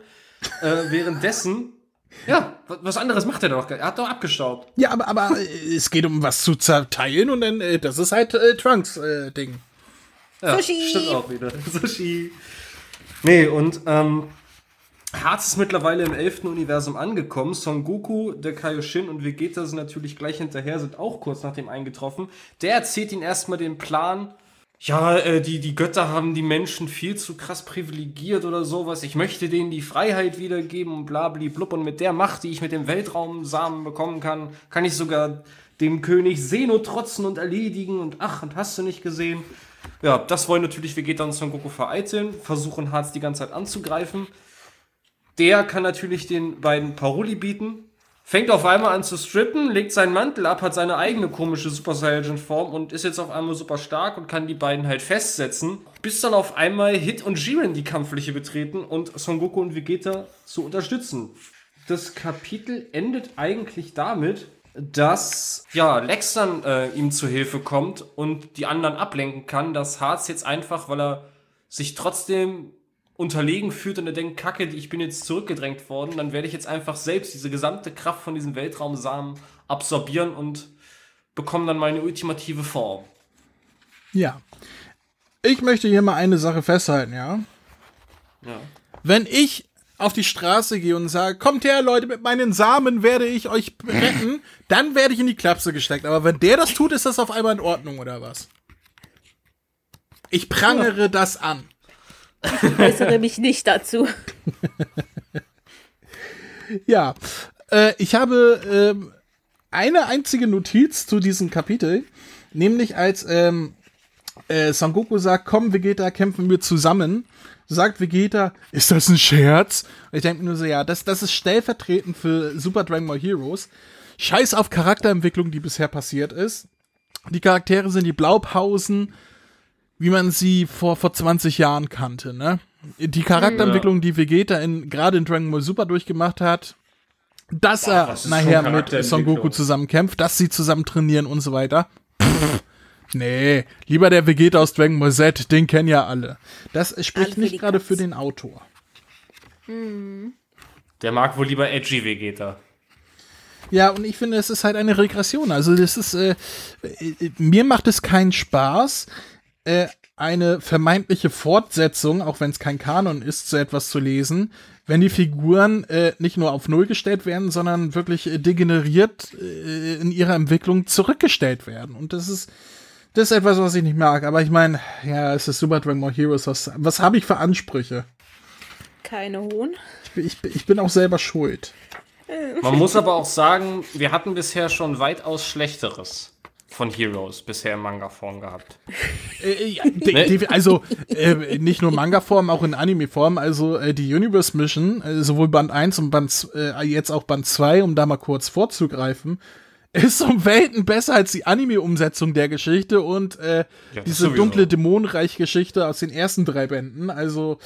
Äh, währenddessen ja, was anderes macht er doch. Er hat doch abgestaubt. Ja, aber, aber äh, es geht um was zu zerteilen und dann, äh, das ist halt äh, Trunks-Ding. Äh, ja, Sushi. Stimmt auch wieder. Sushi. Nee, und ähm, Harz ist mittlerweile im 11. Universum angekommen. Son Goku, der Kaioshin und Vegeta sind natürlich gleich hinterher, sind auch kurz nach dem eingetroffen. Der erzählt ihnen erstmal den Plan, ja, äh, die, die Götter haben die Menschen viel zu krass privilegiert oder sowas. Ich möchte denen die Freiheit wiedergeben und blabli blub. Und mit der Macht, die ich mit dem Weltraumsamen bekommen kann, kann ich sogar dem König Seno trotzen und erledigen. Und ach, und hast du nicht gesehen? Ja, das wollen natürlich Vegeta und Son Goku vereiteln, versuchen Harz die ganze Zeit anzugreifen. Der kann natürlich den beiden Paroli bieten, fängt auf einmal an zu strippen, legt seinen Mantel ab, hat seine eigene komische Super Saiyan Form und ist jetzt auf einmal super stark und kann die beiden halt festsetzen, bis dann auf einmal Hit und Jiren die Kampffläche betreten und Son Goku und Vegeta zu unterstützen. Das Kapitel endet eigentlich damit, dass ja Lex dann äh, ihm zu Hilfe kommt und die anderen ablenken kann, dass Harz jetzt einfach, weil er sich trotzdem unterlegen fühlt und er denkt, kacke, ich bin jetzt zurückgedrängt worden, dann werde ich jetzt einfach selbst diese gesamte Kraft von diesem Weltraumsamen absorbieren und bekomme dann meine ultimative Form. Ja. Ich möchte hier mal eine Sache festhalten, ja? Ja. Wenn ich auf die Straße gehe und sage, kommt her, Leute, mit meinen Samen werde ich euch retten, dann werde ich in die Klapse gesteckt. Aber wenn der das tut, ist das auf einmal in Ordnung, oder was? Ich prangere das an. Ich äußere mich nicht dazu. ja, äh, ich habe äh, eine einzige Notiz zu diesem Kapitel, nämlich als ähm, äh, Son Goku sagt, komm Vegeta, kämpfen wir zusammen, sagt Vegeta, ist das ein Scherz? Und ich denke mir nur so, ja, das, das ist stellvertretend für Super Dragon Ball Heroes. Scheiß auf Charakterentwicklung, die bisher passiert ist. Die Charaktere sind die Blaupausen wie man sie vor, vor 20 Jahren kannte, ne? Die Charakterentwicklung, ja. die Vegeta in, gerade in Dragon Ball Super durchgemacht hat, dass Boah, er nachher mit Son Goku zusammen kämpft, dass sie zusammen trainieren und so weiter. Pff, nee, lieber der Vegeta aus Dragon Ball Z, den kennen ja alle. Das spricht alle nicht gerade für den Autor. Hm. Der mag wohl lieber edgy Vegeta. Ja, und ich finde, es ist halt eine Regression. Also das ist, äh, äh, mir macht es keinen Spaß, äh, eine vermeintliche Fortsetzung, auch wenn es kein Kanon ist, zu etwas zu lesen, wenn die Figuren äh, nicht nur auf Null gestellt werden, sondern wirklich äh, degeneriert äh, in ihrer Entwicklung zurückgestellt werden. Und das ist, das ist etwas, was ich nicht mag. Aber ich meine, ja, es ist Super Dragon Ball Heroes. Was, was habe ich für Ansprüche? Keine hohen. Ich, ich, ich bin auch selber schuld. Man muss aber auch sagen, wir hatten bisher schon weitaus Schlechteres von Heroes bisher in Manga-Form gehabt. Äh, ja, de, de, also äh, nicht nur Manga-Form, auch in Anime-Form. Also äh, die Universe Mission, äh, sowohl Band 1 und Band, äh, jetzt auch Band 2, um da mal kurz vorzugreifen, ist um Welten besser als die Anime-Umsetzung der Geschichte und äh, ja, diese dunkle Dämonenreich-Geschichte aus den ersten drei Bänden. Also,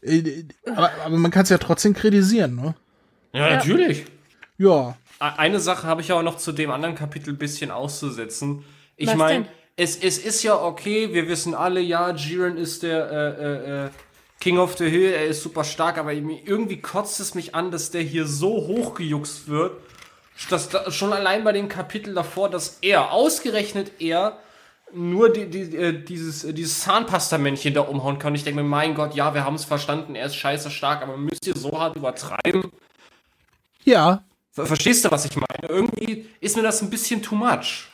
äh, aber, aber man kann es ja trotzdem kritisieren, ne? Ja, ja. natürlich. Ja. Eine Sache habe ich aber noch zu dem anderen Kapitel ein bisschen auszusetzen. Ich meine, es, es ist ja okay, wir wissen alle, ja, Jiren ist der äh, äh, äh, King of the Hill, er ist super stark, aber irgendwie kotzt es mich an, dass der hier so hochgejuckst wird, dass da, schon allein bei dem Kapitel davor, dass er, ausgerechnet er, nur die, die, äh, dieses, äh, dieses Zahnpasta-Männchen da umhauen kann. Ich denke mir, mein Gott, ja, wir haben es verstanden, er ist scheiße stark, aber müsst ihr so hart übertreiben? Ja. Verstehst du, was ich meine? Irgendwie ist mir das ein bisschen too much.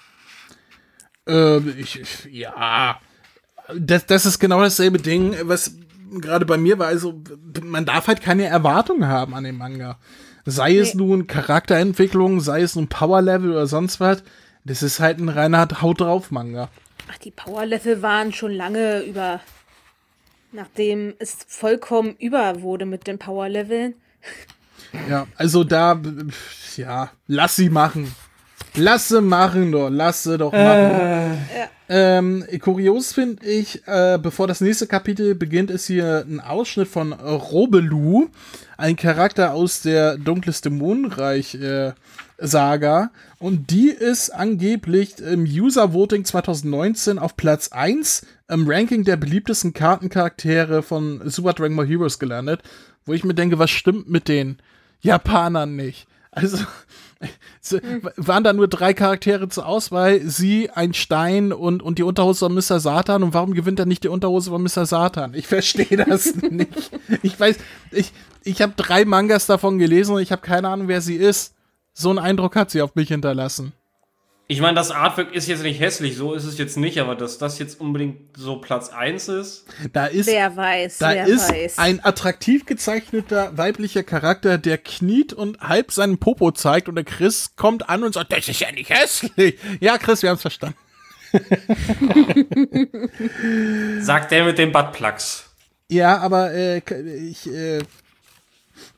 Ähm, ich, ja. Das, das ist genau dasselbe Ding, was gerade bei mir war. Also, man darf halt keine Erwartungen haben an den Manga. Sei es nun Charakterentwicklung, sei es nun Powerlevel oder sonst was. Das ist halt ein reiner Haut drauf Manga. Ach, die Powerlevel waren schon lange über. Nachdem es vollkommen über wurde mit den Powerleveln. Ja, also da, ja, lass sie machen. Lass sie machen, doch, lass sie doch machen. Äh. Ähm, kurios finde ich, äh, bevor das nächste Kapitel beginnt, ist hier ein Ausschnitt von Robelu, ein Charakter aus der Dunkles Dämonenreich äh, Saga. Und die ist angeblich im User Voting 2019 auf Platz 1 im Ranking der beliebtesten Kartencharaktere von Super Dragon Ball Heroes gelandet. Wo ich mir denke, was stimmt mit denen? Japanern nicht. Also waren da nur drei Charaktere zur Auswahl, sie, ein Stein und, und die Unterhose von Mr. Satan. Und warum gewinnt er nicht die Unterhose von Mr. Satan? Ich verstehe das nicht. Ich weiß, ich, ich habe drei Mangas davon gelesen und ich habe keine Ahnung, wer sie ist. So einen Eindruck hat sie auf mich hinterlassen. Ich meine, das Artwork ist jetzt nicht hässlich, so ist es jetzt nicht, aber dass das jetzt unbedingt so Platz 1 ist. Da ist, wer weiß, da wer ist weiß. ein attraktiv gezeichneter weiblicher Charakter, der kniet und halb seinen Popo zeigt und der Chris kommt an und sagt, das ist ja nicht hässlich. Ja, Chris, wir haben es verstanden. Sagt der mit den Buttplugs. Ja, aber äh, ich äh,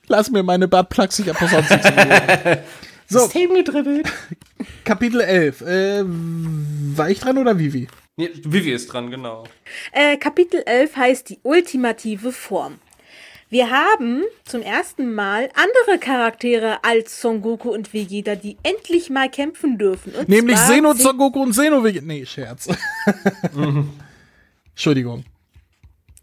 lass mir meine Buttplugs, ich hab das sonst nicht so, System gedribbelt. Kapitel 11. Äh, war ich dran oder Vivi? Nee, Vivi ist dran, genau. Äh, Kapitel 11 heißt die ultimative Form. Wir haben zum ersten Mal andere Charaktere als Son Goku und Vegeta, die endlich mal kämpfen dürfen. Und Nämlich Zeno, Son Goku und Zeno Vegeta. Nee, Scherz. Entschuldigung.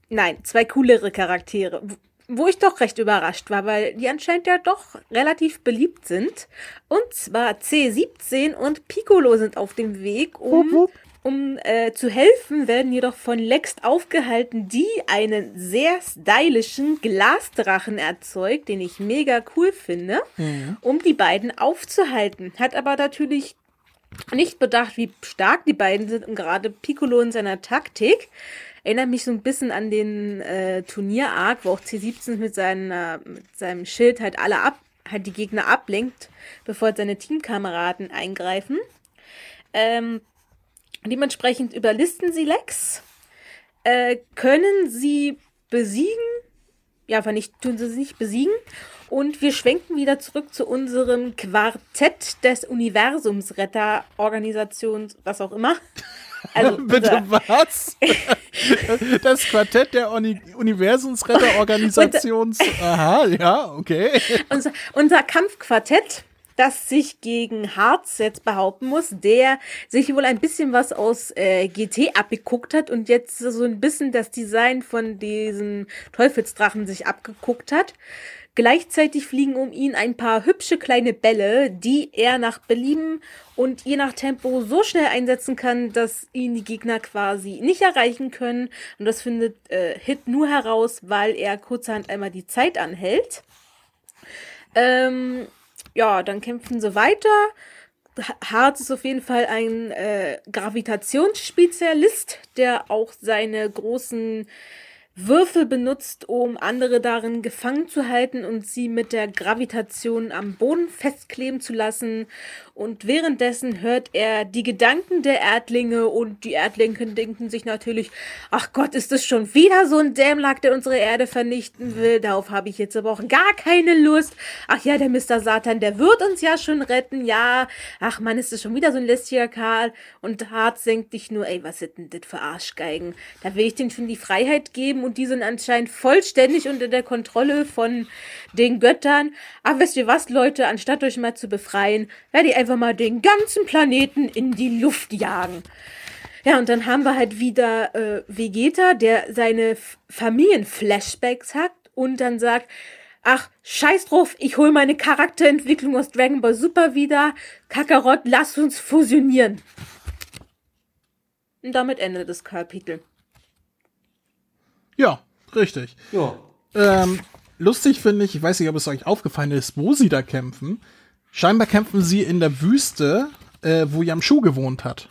Nein, zwei coolere Charaktere wo ich doch recht überrascht war, weil die anscheinend ja doch relativ beliebt sind. Und zwar C17 und Piccolo sind auf dem Weg, um, um äh, zu helfen, werden jedoch von Lex aufgehalten, die einen sehr stylischen Glasdrachen erzeugt, den ich mega cool finde, mhm. um die beiden aufzuhalten. Hat aber natürlich nicht bedacht, wie stark die beiden sind und gerade Piccolo in seiner Taktik erinnert mich so ein bisschen an den äh, Turnier-Arc, wo auch C17 mit, seiner, mit seinem Schild halt alle ab, halt die Gegner ablenkt, bevor seine Teamkameraden eingreifen. Ähm, dementsprechend überlisten sie Lex, äh, können sie besiegen, ja, aber nicht, tun sie sie nicht besiegen. Und wir schwenken wieder zurück zu unserem Quartett des Universumsretter, Organisations, was auch immer. Also Bitte was? das Quartett der Uni Universumsretterorganisations. Aha, ja, okay. Unser, unser Kampfquartett das sich gegen Harz jetzt behaupten muss, der sich wohl ein bisschen was aus äh, GT abgeguckt hat und jetzt so ein bisschen das Design von diesen Teufelsdrachen sich abgeguckt hat. Gleichzeitig fliegen um ihn ein paar hübsche kleine Bälle, die er nach Belieben und je nach Tempo so schnell einsetzen kann, dass ihn die Gegner quasi nicht erreichen können. Und das findet äh, Hit nur heraus, weil er kurzerhand einmal die Zeit anhält. Ähm, ja, dann kämpfen sie weiter. Harz ist auf jeden Fall ein äh, Gravitationsspezialist, der auch seine großen Würfel benutzt, um andere darin gefangen zu halten und sie mit der Gravitation am Boden festkleben zu lassen. Und währenddessen hört er die Gedanken der Erdlinge und die Erdlinge denken sich natürlich, ach Gott, ist das schon wieder so ein Dämlack, der unsere Erde vernichten will? Darauf habe ich jetzt aber auch gar keine Lust. Ach ja, der Mr. Satan, der wird uns ja schon retten, ja. Ach man, ist das schon wieder so ein lästiger Karl. Und Hart senkt dich nur, ey, was sind denn das für Arschgeigen? Da will ich denen schon die Freiheit geben und die sind anscheinend vollständig unter der Kontrolle von den Göttern. Aber wisst ihr was, Leute, anstatt euch mal zu befreien, werde ich einfach mal den ganzen Planeten in die Luft jagen. Ja, und dann haben wir halt wieder äh, Vegeta, der seine Familienflashbacks hat und dann sagt, ach, scheiß drauf, ich hol meine Charakterentwicklung aus Dragon Ball Super wieder. Kakarot, lass uns fusionieren. Und damit endet das Kapitel. Ja, richtig. Ja. Ähm, lustig finde ich, ich weiß nicht, ob es euch aufgefallen ist, wo sie da kämpfen. Scheinbar kämpfen sie in der Wüste, äh, wo Yamshu gewohnt hat.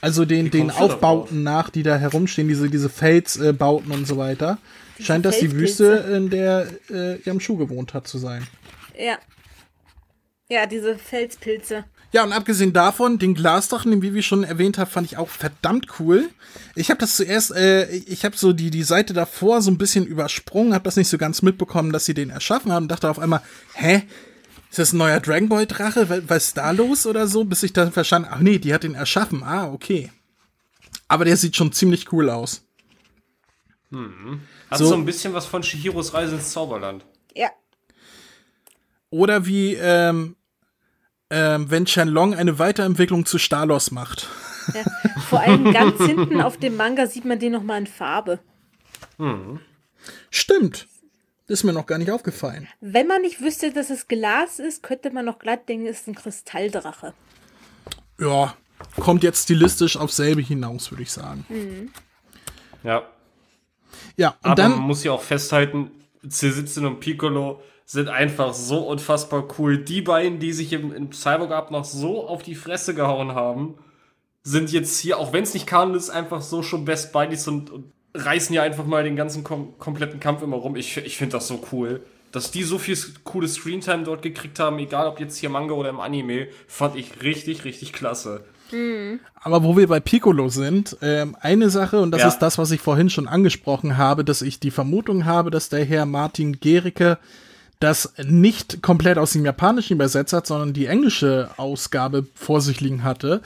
Also den, den Aufbauten nach, die da herumstehen, diese, diese Felsbauten äh, und so weiter. Scheint das die. Wüste, in der äh, Yamshu gewohnt hat, zu sein. Ja. Ja, diese Felspilze. Ja, und abgesehen davon, den Glasdrachen, den Vivi schon erwähnt hat, fand ich auch verdammt cool. Ich habe das zuerst, äh, ich habe so die, die Seite davor so ein bisschen übersprungen, habe das nicht so ganz mitbekommen, dass sie den erschaffen haben, dachte auf einmal, hä? Ist das ein neuer Dragon Ball Drache? Was ist da los oder so? Bis ich dann verstanden, ach nee, die hat den erschaffen. Ah, okay. Aber der sieht schon ziemlich cool aus. Hat So. so, ein bisschen was von Shihiros Reise ins Zauberland. Ja. Oder wie, ähm, ähm, wenn Shenlong eine Weiterentwicklung zu Stalos macht. ja. Vor allem ganz hinten auf dem Manga sieht man den nochmal in Farbe. Stimmt. Das ist mir noch gar nicht aufgefallen. Wenn man nicht wüsste, dass es Glas ist, könnte man noch glatt denken, es ist ein Kristalldrache. Ja, kommt jetzt stilistisch auf selbe hinaus, würde ich sagen. Ja. Ja, und Aber dann, man muss ja auch festhalten, Cesitzen und Piccolo sind einfach so unfassbar cool. Die beiden, die sich im, im Cyborg Up noch so auf die Fresse gehauen haben, sind jetzt hier, auch wenn es nicht Kanon ist, einfach so schon Best Buddies und, und reißen ja einfach mal den ganzen kom kompletten Kampf immer rum. Ich, ich finde das so cool. Dass die so viel coole Screentime dort gekriegt haben, egal ob jetzt hier Manga oder im Anime, fand ich richtig, richtig klasse. aber wo wir bei Piccolo sind, ähm, eine Sache, und das Ja. ist das, was ich vorhin schon angesprochen habe, dass ich die Vermutung habe, dass der Herr Martin Gericke das nicht komplett aus dem Japanischen übersetzt hat, sondern die englische Ausgabe vor sich liegen hatte.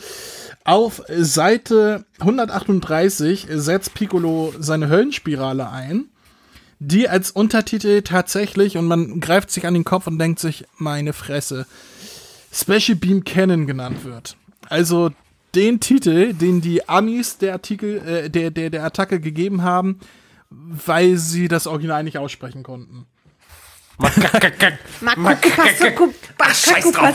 Auf Seite 138 setzt Piccolo seine Höllenspirale ein, die als Untertitel tatsächlich, und man greift sich an den Kopf und denkt sich, meine Fresse, Special Beam Cannon genannt wird. Also den Titel, den die Amis der Artikel, äh, der, der, der Attacke gegeben haben, weil sie das Original nicht aussprechen konnten. Scheiß drauf,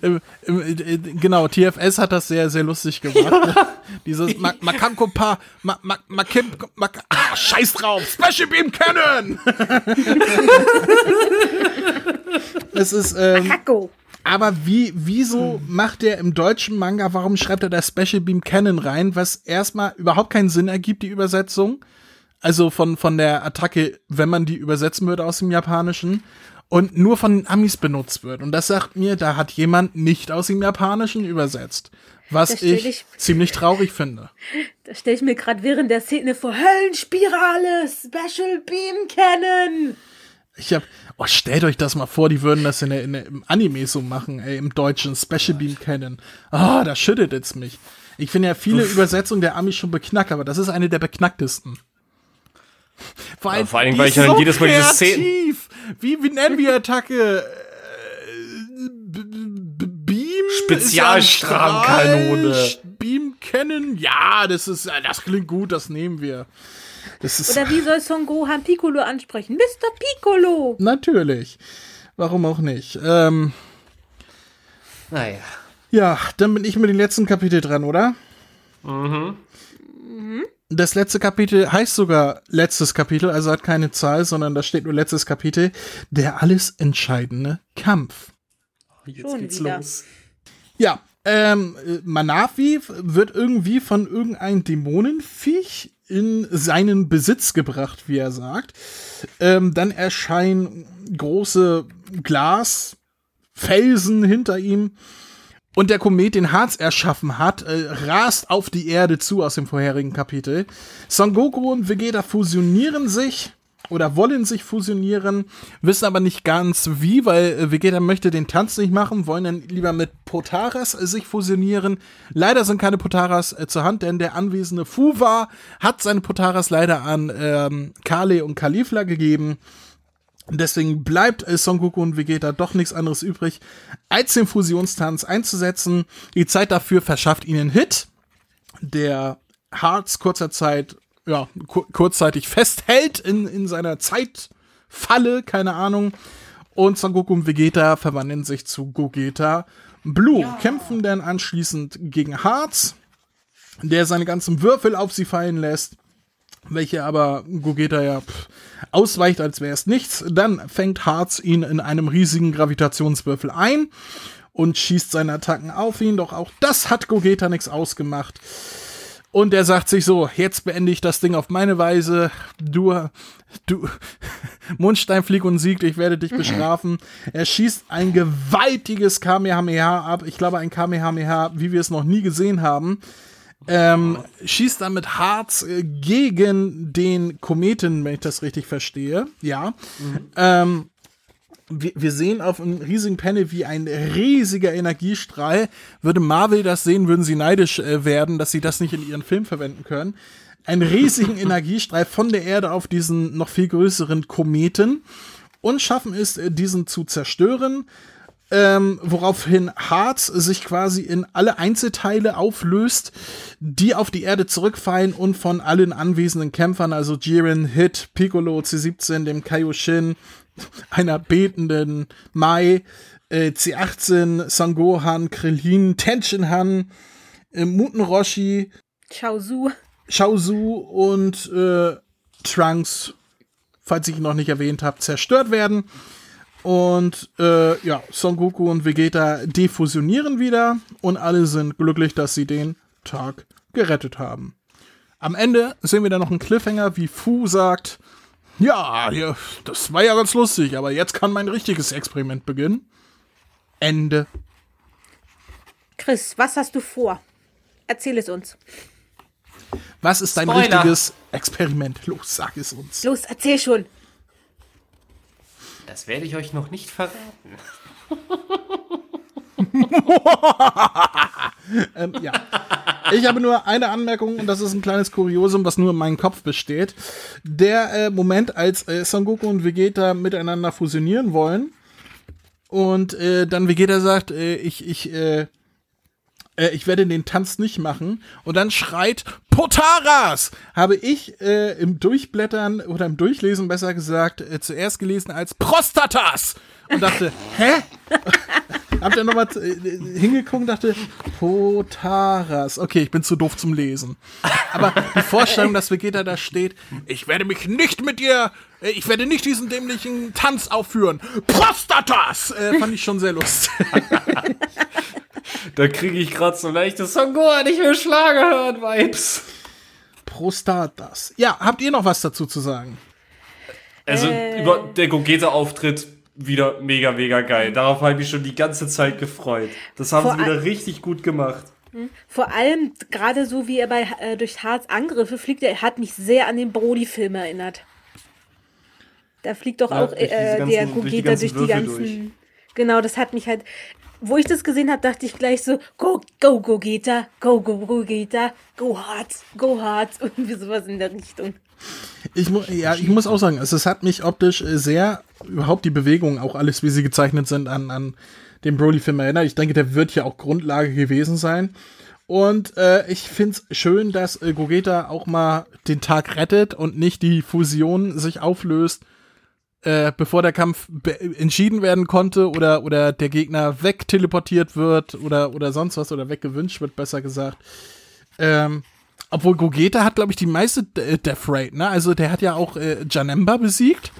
im, äh, genau, TFS hat das sehr, sehr lustig gemacht. Dieses Ma Makanko Pa, Ma Ma Makim, Ma ah, Scheiß drauf, Special Beam Cannon! es ist, ähm, Hacko. aber wie, wieso macht der im deutschen Manga, warum schreibt er da Special Beam Cannon rein, was erstmal überhaupt keinen Sinn ergibt, die Übersetzung? Also von, von der Attacke, wenn man die übersetzen würde aus dem Japanischen. Und nur von den Amis benutzt wird. Und das sagt mir, da hat jemand nicht aus dem Japanischen übersetzt. Was ich, ich- ziemlich traurig finde. Da stelle ich mir gerade während der Szene vor. Höllenspirale, Special Beam Cannon. Ich hab, oh, stellt euch das mal vor, die würden das in der, in der, im Anime so machen, ey, im Deutschen, Special Beam Cannon. Ah, da schüttet es mich. Ich finde ja viele Übersetzungen der Amis schon beknackt, aber das ist eine der beknacktesten. Vor allem, vor allen Dingen, die weil ich dann jedes Mal diese kreativ. wie, wie nennen wir Attacke? Beam? Spezialstrahlenkanone. Ja Strahl. Beam Cannon? Ja, das ist, das klingt gut, das nehmen wir. Das ist Oder wie soll Son Gohan Piccolo ansprechen? Mr. Piccolo! natürlich. Warum auch nicht? Ähm, Naja. ja, dann bin ich mit dem letzten Kapitel dran, oder? Das letzte Kapitel heißt sogar letztes Kapitel, also hat keine Zahl, sondern da steht nur letztes Kapitel. Der alles entscheidende Kampf. Jetzt Schon geht's wieder. los. Ja, ähm, äh, Manafi wird irgendwie von irgendeinem Dämonenviech in seinen Besitz gebracht, wie er sagt. Ähm, dann erscheinen große Glasfelsen hinter ihm. Und der Komet, den Harz erschaffen hat, äh, rast auf die Erde zu aus dem vorherigen Kapitel. Son Goku und Vegeta fusionieren sich oder wollen sich fusionieren, wissen aber nicht ganz wie, weil äh, Vegeta möchte den Tanz nicht machen, wollen dann lieber mit Potaras äh, sich fusionieren. Leider sind keine Potaras äh, zur Hand, denn der anwesende Fuwa hat seine Potaras leider an ähm, Kale und Kalifla gegeben. Deswegen bleibt äh, Son Goku und Vegeta doch nichts anderes übrig, als den Fusionstanz einzusetzen. Die Zeit dafür verschafft ihnen Hit, der Hearts kurzer Zeit, ja, ku kurzzeitig festhält in, in seiner Zeitfalle, keine Ahnung. Und Son Goku und Vegeta verwandeln sich zu Gogeta Blue, kämpfen dann anschließend gegen Hearts, der seine ganzen Würfel auf sie fallen lässt welche aber Gogeta ja pff, ausweicht, als wäre es nichts. Dann fängt Harz ihn in einem riesigen Gravitationswürfel ein und schießt seine Attacken auf ihn. Doch auch das hat Gogeta nichts ausgemacht. Und er sagt sich so, jetzt beende ich das Ding auf meine Weise. Du, du, Mundstein flieg und siegt, ich werde dich bestrafen. Er schießt ein gewaltiges Kamehameha ab. Ich glaube, ein Kamehameha, wie wir es noch nie gesehen haben ähm, schießt damit Harz äh, gegen den Kometen, wenn ich das richtig verstehe. Ja. Ähm, wir, wir sehen auf einem riesigen Panel, wie ein riesiger Energiestrahl. Würde Marvel das sehen, würden sie neidisch äh, werden, dass sie das nicht in ihren Film verwenden können. Einen riesigen Energiestrahl von der Erde auf diesen noch viel größeren Kometen und schaffen es, äh, diesen zu zerstören. Ähm, woraufhin Harz sich quasi in alle Einzelteile auflöst, die auf die Erde zurückfallen und von allen anwesenden Kämpfern, also Jiren, Hit, Piccolo, C17, dem Kaioshin, einer betenden Mai, äh, C18, Sangohan, Krillin, Tenshinhan, äh, Muten Roshi, Chaozu. Shaozu und äh, Trunks, falls ich ihn noch nicht erwähnt habe, zerstört werden. Und äh, ja, Son Goku und Vegeta defusionieren wieder und alle sind glücklich, dass sie den Tag gerettet haben. Am Ende sehen wir dann noch einen Cliffhanger, wie Fu sagt, ja, das war ja ganz lustig, aber jetzt kann mein richtiges Experiment beginnen. Ende. Chris, was hast du vor? Erzähl es uns. Was ist dein Spoiler. richtiges Experiment? Los, sag es uns. Los, erzähl schon. Das werde ich euch noch nicht verraten. Ähm, ja. Ich habe nur eine Anmerkung und das ist ein kleines Kuriosum, was nur in meinem Kopf besteht. Der äh, Moment, als äh, Son Goku und Vegeta miteinander fusionieren wollen und äh, dann Vegeta sagt, äh, ich, ich, äh, äh, ich werde den Tanz nicht machen und dann schreit Potaras, habe ich äh, im Durchblättern oder im Durchlesen besser gesagt äh, zuerst gelesen als Prostatas und dachte, hä? Hab dann nochmal äh, hingeguckt und dachte, Potaras. Okay, ich bin zu doof zum Lesen. Aber die Vorstellung, dass Vegeta da steht, ich werde mich nicht mit dir, äh, ich werde nicht diesen dämlichen Tanz aufführen. Prostatas! Äh, fand ich schon sehr lustig. Da kriege ich gerade so leichte Son Gohan nicht mehr Schlager hören Vibes. Prostatas. Ja, habt ihr noch was dazu zu sagen? Also Äh. über der Gogeta-Auftritt wieder mega, mega geil. Darauf habe ich mich schon die ganze Zeit gefreut. Das haben Vor sie wieder richtig gut gemacht. Vor allem, gerade so wie er bei äh, durch Harz Angriffe fliegt, er hat mich sehr an den Brody-Film erinnert. Da fliegt doch Ja, auch durch diese äh, ganzen- der durch die Gogeta ganzen durch die ganzen. Genau, das hat mich halt. Wo ich das gesehen habe, dachte ich gleich so: Go, go, Gogeta, go, go, Gogeta, go hard, go hard. Irgendwie sowas in der Richtung. Ich, mu ja, ich muss auch sagen, also es hat mich optisch äh, sehr, überhaupt die Bewegungen, auch alles, wie sie gezeichnet sind, an, an den Broly-Film erinnert. Ich denke, der wird ja auch Grundlage gewesen sein. Und äh, ich find's schön, dass äh, Gogeta auch mal den Tag rettet und nicht die Fusion sich auflöst, äh, bevor der Kampf entschieden werden konnte oder, oder der Gegner wegteleportiert wird oder, oder sonst was oder weggewünscht wird, besser gesagt. Ähm, obwohl Gogeta hat, glaube ich, die meiste äh, Death Rate, ne? Also der hat ja auch äh, Janemba besiegt.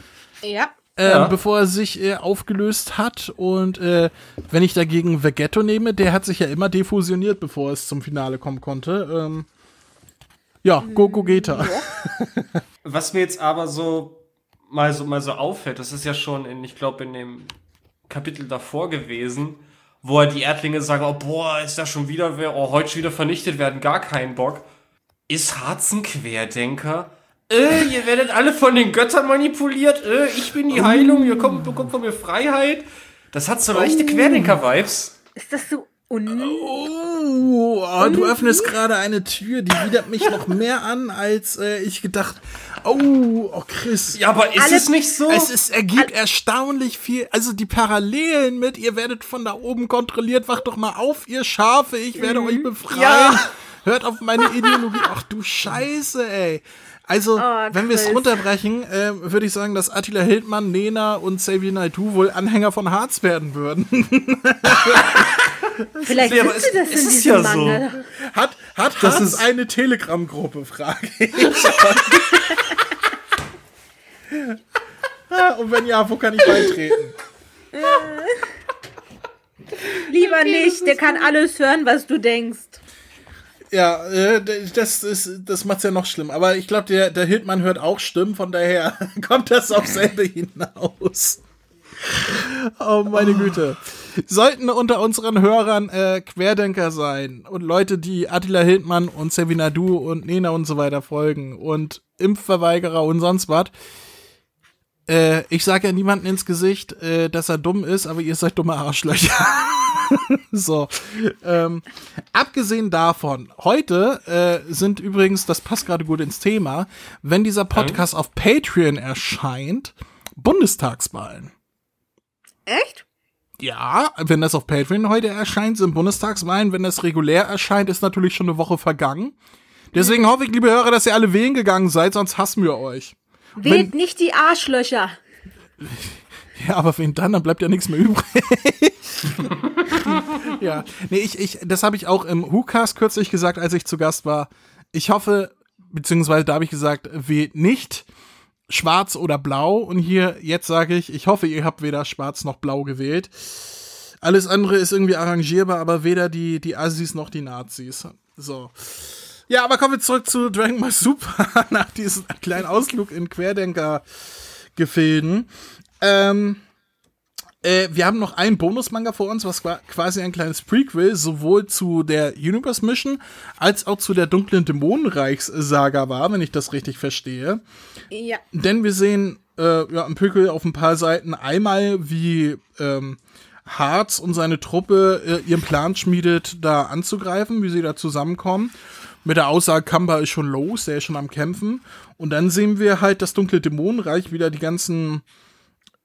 Ja. Ähm, Ja. bevor er sich äh, aufgelöst hat. Und äh, wenn ich dagegen Vegetto nehme, der hat sich ja immer defusioniert, bevor es zum Finale kommen konnte. Ähm, ja, Go Gogeta. Was mir jetzt aber so mal so mal so auffällt, das ist ja schon in, ich glaube, in dem Kapitel davor gewesen, wo halt die Erdlinge sagen, oh boah, ist da schon wieder wer, oh, heute schon wieder vernichtet werden, gar keinen Bock. Ist Harz ein Querdenker? Äh, ihr werdet alle von den Göttern manipuliert, äh, ich bin die Heilung, ihr kommt, bekommt von mir Freiheit. Das hat so leichte Querdenker-Vibes. Ist das so un... Oh, oh, du öffnest gerade eine Tür, die widert mich noch mehr an, als äh, ich gedacht. Oh, oh, Chris. Ja, aber ist Alle- es nicht so? Es ist, ergibt erstaunlich viel, also die Parallelen mit, ihr werdet von da oben kontrolliert, wacht doch mal auf, ihr Schafe, ich werde euch befreien. Ja. Hört auf meine Ideologie. Ach du Scheiße, ey. Also, Oh, wenn wir es runterbrechen, äh, würde ich sagen, dass Attila Hildmann, Nena und Xavier Naidoo wohl Anhänger von Harz werden würden. Vielleicht sie es- das es in ist diesem ja so. Manga. Hat, hat Das Harz ist- eine Telegram-Gruppe, frage ich. Ah, und wenn ja, wo kann ich beitreten? Lieber nicht, der kann alles hören, was du denkst. Ja, äh, das ist, das macht's ja noch schlimm. Aber ich glaube, der, der Hildmann hört auch Stimmen, von daher kommt das auf selbe hinaus. Oh, meine Güte. Sollten unter unseren Hörern äh, Querdenker sein und Leute, die Attila Hildmann und Sevinadu und Nena und so weiter folgen und Impfverweigerer und sonst was, äh, ich sage ja niemandem ins Gesicht, äh, dass er dumm ist, aber ihr seid dumme Arschlöcher. so. Ähm, abgesehen davon, heute äh, sind übrigens, das passt gerade gut ins Thema, wenn dieser Podcast auf Patreon erscheint, Bundestagswahlen. Echt? Ja, wenn das auf Patreon heute erscheint, sind Bundestagswahlen. Wenn das regulär erscheint, ist natürlich schon eine Woche vergangen. Deswegen hoffe ich, liebe Hörer, dass ihr alle wählen gegangen seid, sonst hassen wir euch. Wählt nicht die Arschlöcher. Ja, aber wen dann? Dann bleibt ja nichts mehr übrig. ja, nee, ich, ich, das habe ich auch im WhoCast kürzlich gesagt, als ich zu Gast war. Ich hoffe, beziehungsweise da habe ich gesagt, wählt nicht schwarz oder blau. Und hier, jetzt sage ich, ich hoffe, ihr habt weder schwarz noch blau gewählt. Alles andere ist irgendwie arrangierbar, aber weder die, die Assis noch die Nazis. So. Ja, aber kommen wir zurück zu Dragon Ball Super nach diesem kleinen Ausflug in Querdenker-Gefilden. Ähm, äh, wir haben noch einen Bonusmanga vor uns, was qua- quasi ein kleines Prequel sowohl zu der Universe Mission als auch zu der dunklen Dämonenreichs-Saga war, wenn ich das richtig verstehe. Ja. Denn wir sehen äh, ja, im Pückel auf ein paar Seiten einmal, wie ähm, Harz und seine Truppe äh, ihren Plan schmiedet, da anzugreifen, wie sie da zusammenkommen. Mit der Aussage, Kamba ist schon los, der ist schon am Kämpfen. Und dann sehen wir halt das dunkle Dämonenreich, wieder die ganzen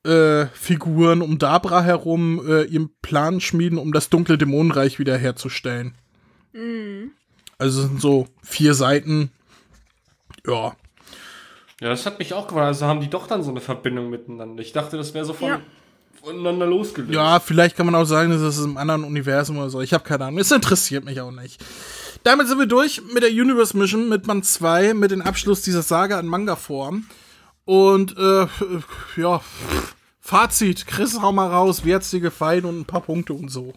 äh, Figuren um Dabra herum äh, ihren Plan schmieden, um das dunkle Dämonenreich wieder herzustellen. Also sind so vier Seiten. Ja, Ja, das hat mich auch gewundert. Also haben die doch dann so eine Verbindung miteinander. Ich dachte, das wäre so von, Ja. voneinander losgelöst. Ja, vielleicht kann man auch sagen, dass es im anderen Universum oder so. Ich habe keine Ahnung. Es interessiert mich auch nicht. Damit sind wir durch mit der Universe Mission, mit Band 2, mit dem Abschluss dieser Saga in Manga-Form. Und, äh, ja, Fazit. Chris, hau mal raus. Wie hat's dir gefallen und ein paar Punkte und so.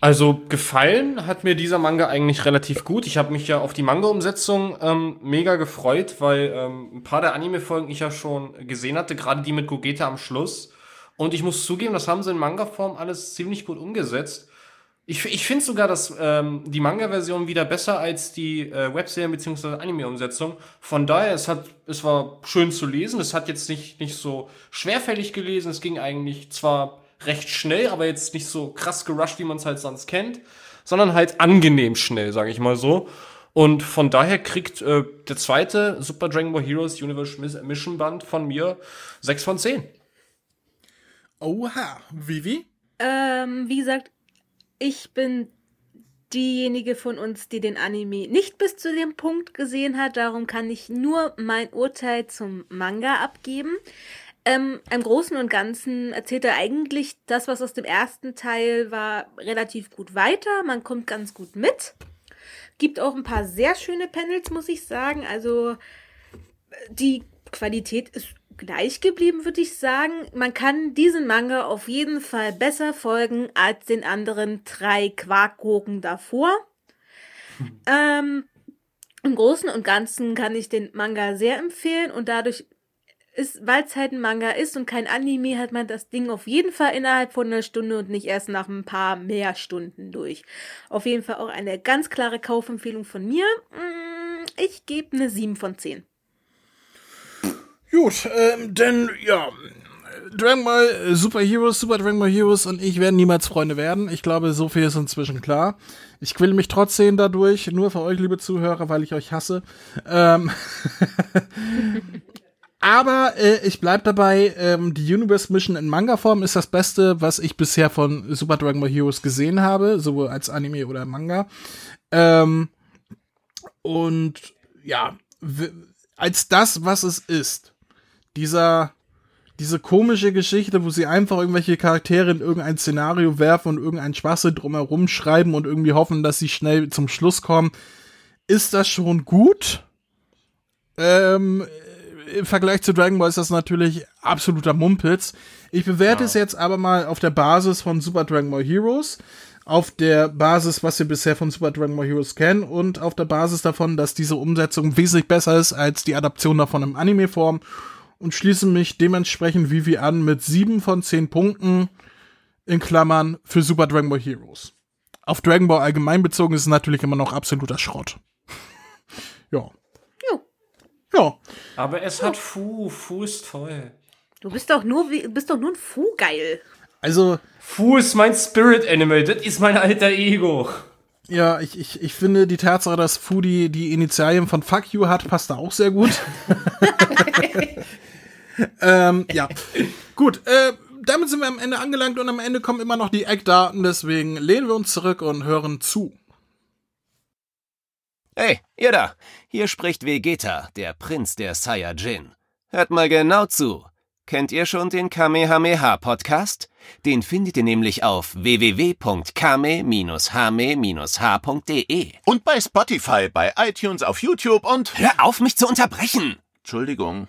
Also gefallen hat mir dieser Manga eigentlich relativ gut. Ich habe mich ja auf die Manga-Umsetzung ähm, mega gefreut, weil ähm, ein paar der Anime-Folgen ich ja schon gesehen hatte, gerade die mit Gogeta am Schluss. Und ich muss zugeben, das haben sie in Manga-Form alles ziemlich gut umgesetzt. Ich, ich finde sogar, dass ähm, die Manga-Version wieder besser als die äh, Webserien bzw. Anime-Umsetzung. Von daher, es hat, es war schön zu lesen. Es hat jetzt nicht, nicht so schwerfällig gelesen. Es ging eigentlich zwar recht schnell, aber jetzt nicht so krass gerusht, wie man es halt sonst kennt, sondern halt angenehm schnell, sage ich mal so. Und von daher kriegt äh, der zweite Super Dragon Ball Heroes Universe Mission Band von mir 6 von 10. Oha, Vivi? Ähm, wie gesagt, ich bin diejenige von uns, die den Anime nicht bis zu dem Punkt gesehen hat. Darum kann ich nur mein Urteil zum Manga abgeben. Ähm, Im Großen und Ganzen erzählt er eigentlich das, was aus dem ersten Teil war, relativ gut weiter. Man kommt ganz gut mit. Gibt auch ein paar sehr schöne Panels, muss ich sagen. Also die Qualität ist gleich geblieben, würde ich sagen. Man kann diesen Manga auf jeden Fall besser folgen als den anderen drei Quarkgurken davor. Hm. Ähm, Im Großen und Ganzen kann ich den Manga sehr empfehlen und dadurch ist, weil es halt ein Manga ist und kein Anime, hat man das Ding auf jeden Fall innerhalb von einer Stunde und nicht erst nach ein paar mehr Stunden durch. Auf jeden Fall auch eine ganz klare Kaufempfehlung von mir. Mm, ich gebe eine 7 von 10. Gut, ähm, denn ja, Dragon Ball äh, Super Heroes, Super Dragon Ball Heroes und ich werden niemals Freunde werden. Ich glaube, so viel ist inzwischen klar. Ich quäle mich trotzdem dadurch, nur für euch, liebe Zuhörer, weil ich euch hasse. Ähm Aber äh, ich bleib dabei, ähm, die Universe Mission in Manga-Form ist das Beste, was ich bisher von Super Dragon Ball Heroes gesehen habe, sowohl als Anime oder Manga. Ähm, und ja, als das, was es ist dieser, diese komische Geschichte, wo sie einfach irgendwelche Charaktere in irgendein Szenario werfen und irgendeinen Schwachsinn drumherum schreiben und irgendwie hoffen, dass sie schnell zum Schluss kommen, ist das schon gut. Ähm, Im Vergleich zu Dragon Ball ist das natürlich absoluter Mumpitz. Ich bewerte ja. es jetzt aber mal auf der Basis von Super Dragon Ball Heroes, auf der Basis, was wir bisher von Super Dragon Ball Heroes kennen und auf der Basis davon, dass diese Umsetzung wesentlich besser ist als die Adaption davon im Anime-Form und schließe mich dementsprechend wie wir an mit sieben von zehn Punkten in Klammern für Super Dragon Ball Heroes. Auf Dragon Ball allgemein bezogen ist es natürlich immer noch absoluter Schrott. ja. Jo. Ja. Aber es hat Fu. Fu ist toll. Du bist doch nur, bist doch nur ein Fu-Geil. Also. Fu ist mein Spirit Animal. Das ist mein alter Ego. Ja, ich, ich, ich finde die Tatsache, dass Fu die, die Initialien von Fuck You hat, passt da auch sehr gut. ähm, ja. Gut, äh, damit sind wir am Ende angelangt und am Ende kommen immer noch die Eckdaten, deswegen lehnen wir uns zurück und hören zu. Hey, ihr da! Hier spricht Vegeta, der Prinz der Saiyajin. Hört mal genau zu. Kennt ihr schon den Kamehameha-Podcast? Den findet ihr nämlich auf www.kame-hame-h.de. Und bei Spotify, bei iTunes, auf YouTube und... Hör auf, mich zu unterbrechen! Entschuldigung.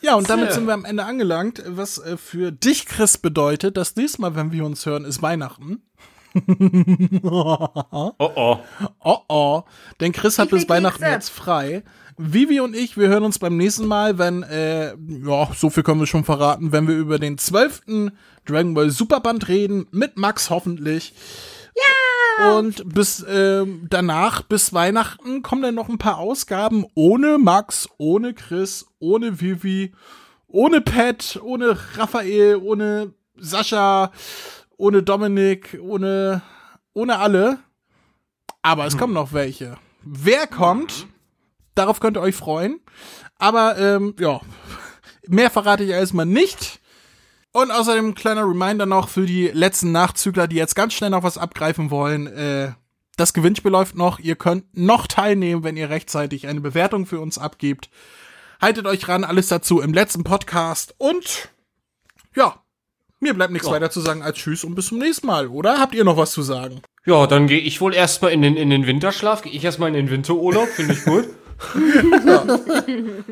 Ja, und damit sind wir am Ende angelangt, was äh, für dich, Chris, bedeutet, dass nächstes Mal, wenn wir uns hören, ist Weihnachten. oh oh. Oh oh. Denn Chris hat bis Weihnachten jetzt frei. Vivi und ich, wir hören uns beim nächsten Mal, wenn, äh, ja, so viel können wir schon verraten, wenn wir über den zwölften Dragon Ball Superband reden, mit Max hoffentlich. Ja! Und bis äh, danach, bis Weihnachten, kommen dann noch ein paar Ausgaben ohne Max, ohne Chris, ohne Vivi, ohne Pat, ohne Raphael, ohne Sascha, ohne Dominik, ohne, ohne alle. Aber es hm. kommen noch welche. Wer kommt? Darauf könnt ihr euch freuen. Aber ähm, ja, mehr verrate ich erstmal nicht. Und außerdem ein kleiner Reminder noch für die letzten Nachzügler, die jetzt ganz schnell noch was abgreifen wollen. Äh, das Gewinnspiel läuft noch. Ihr könnt noch teilnehmen, wenn ihr rechtzeitig eine Bewertung für uns abgebt. Haltet euch ran, alles dazu im letzten Podcast. Und ja, mir bleibt nichts Ja. weiter zu sagen als Tschüss und bis zum nächsten Mal, oder? Habt ihr noch was zu sagen? Ja, dann gehe ich wohl erstmal in den, in den Winterschlaf. Gehe ich erstmal in den Winterurlaub, finde ich gut.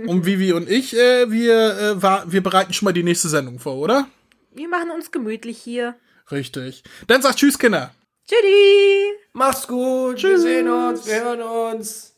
Und Vivi und ich, äh, wir, äh, war, wir bereiten schon mal die nächste Sendung vor, oder? Wir machen uns gemütlich hier. Richtig. Dann sagt Tschüss, Kinder. Tschüssi! Macht's gut, wir sehen uns, wir hören uns.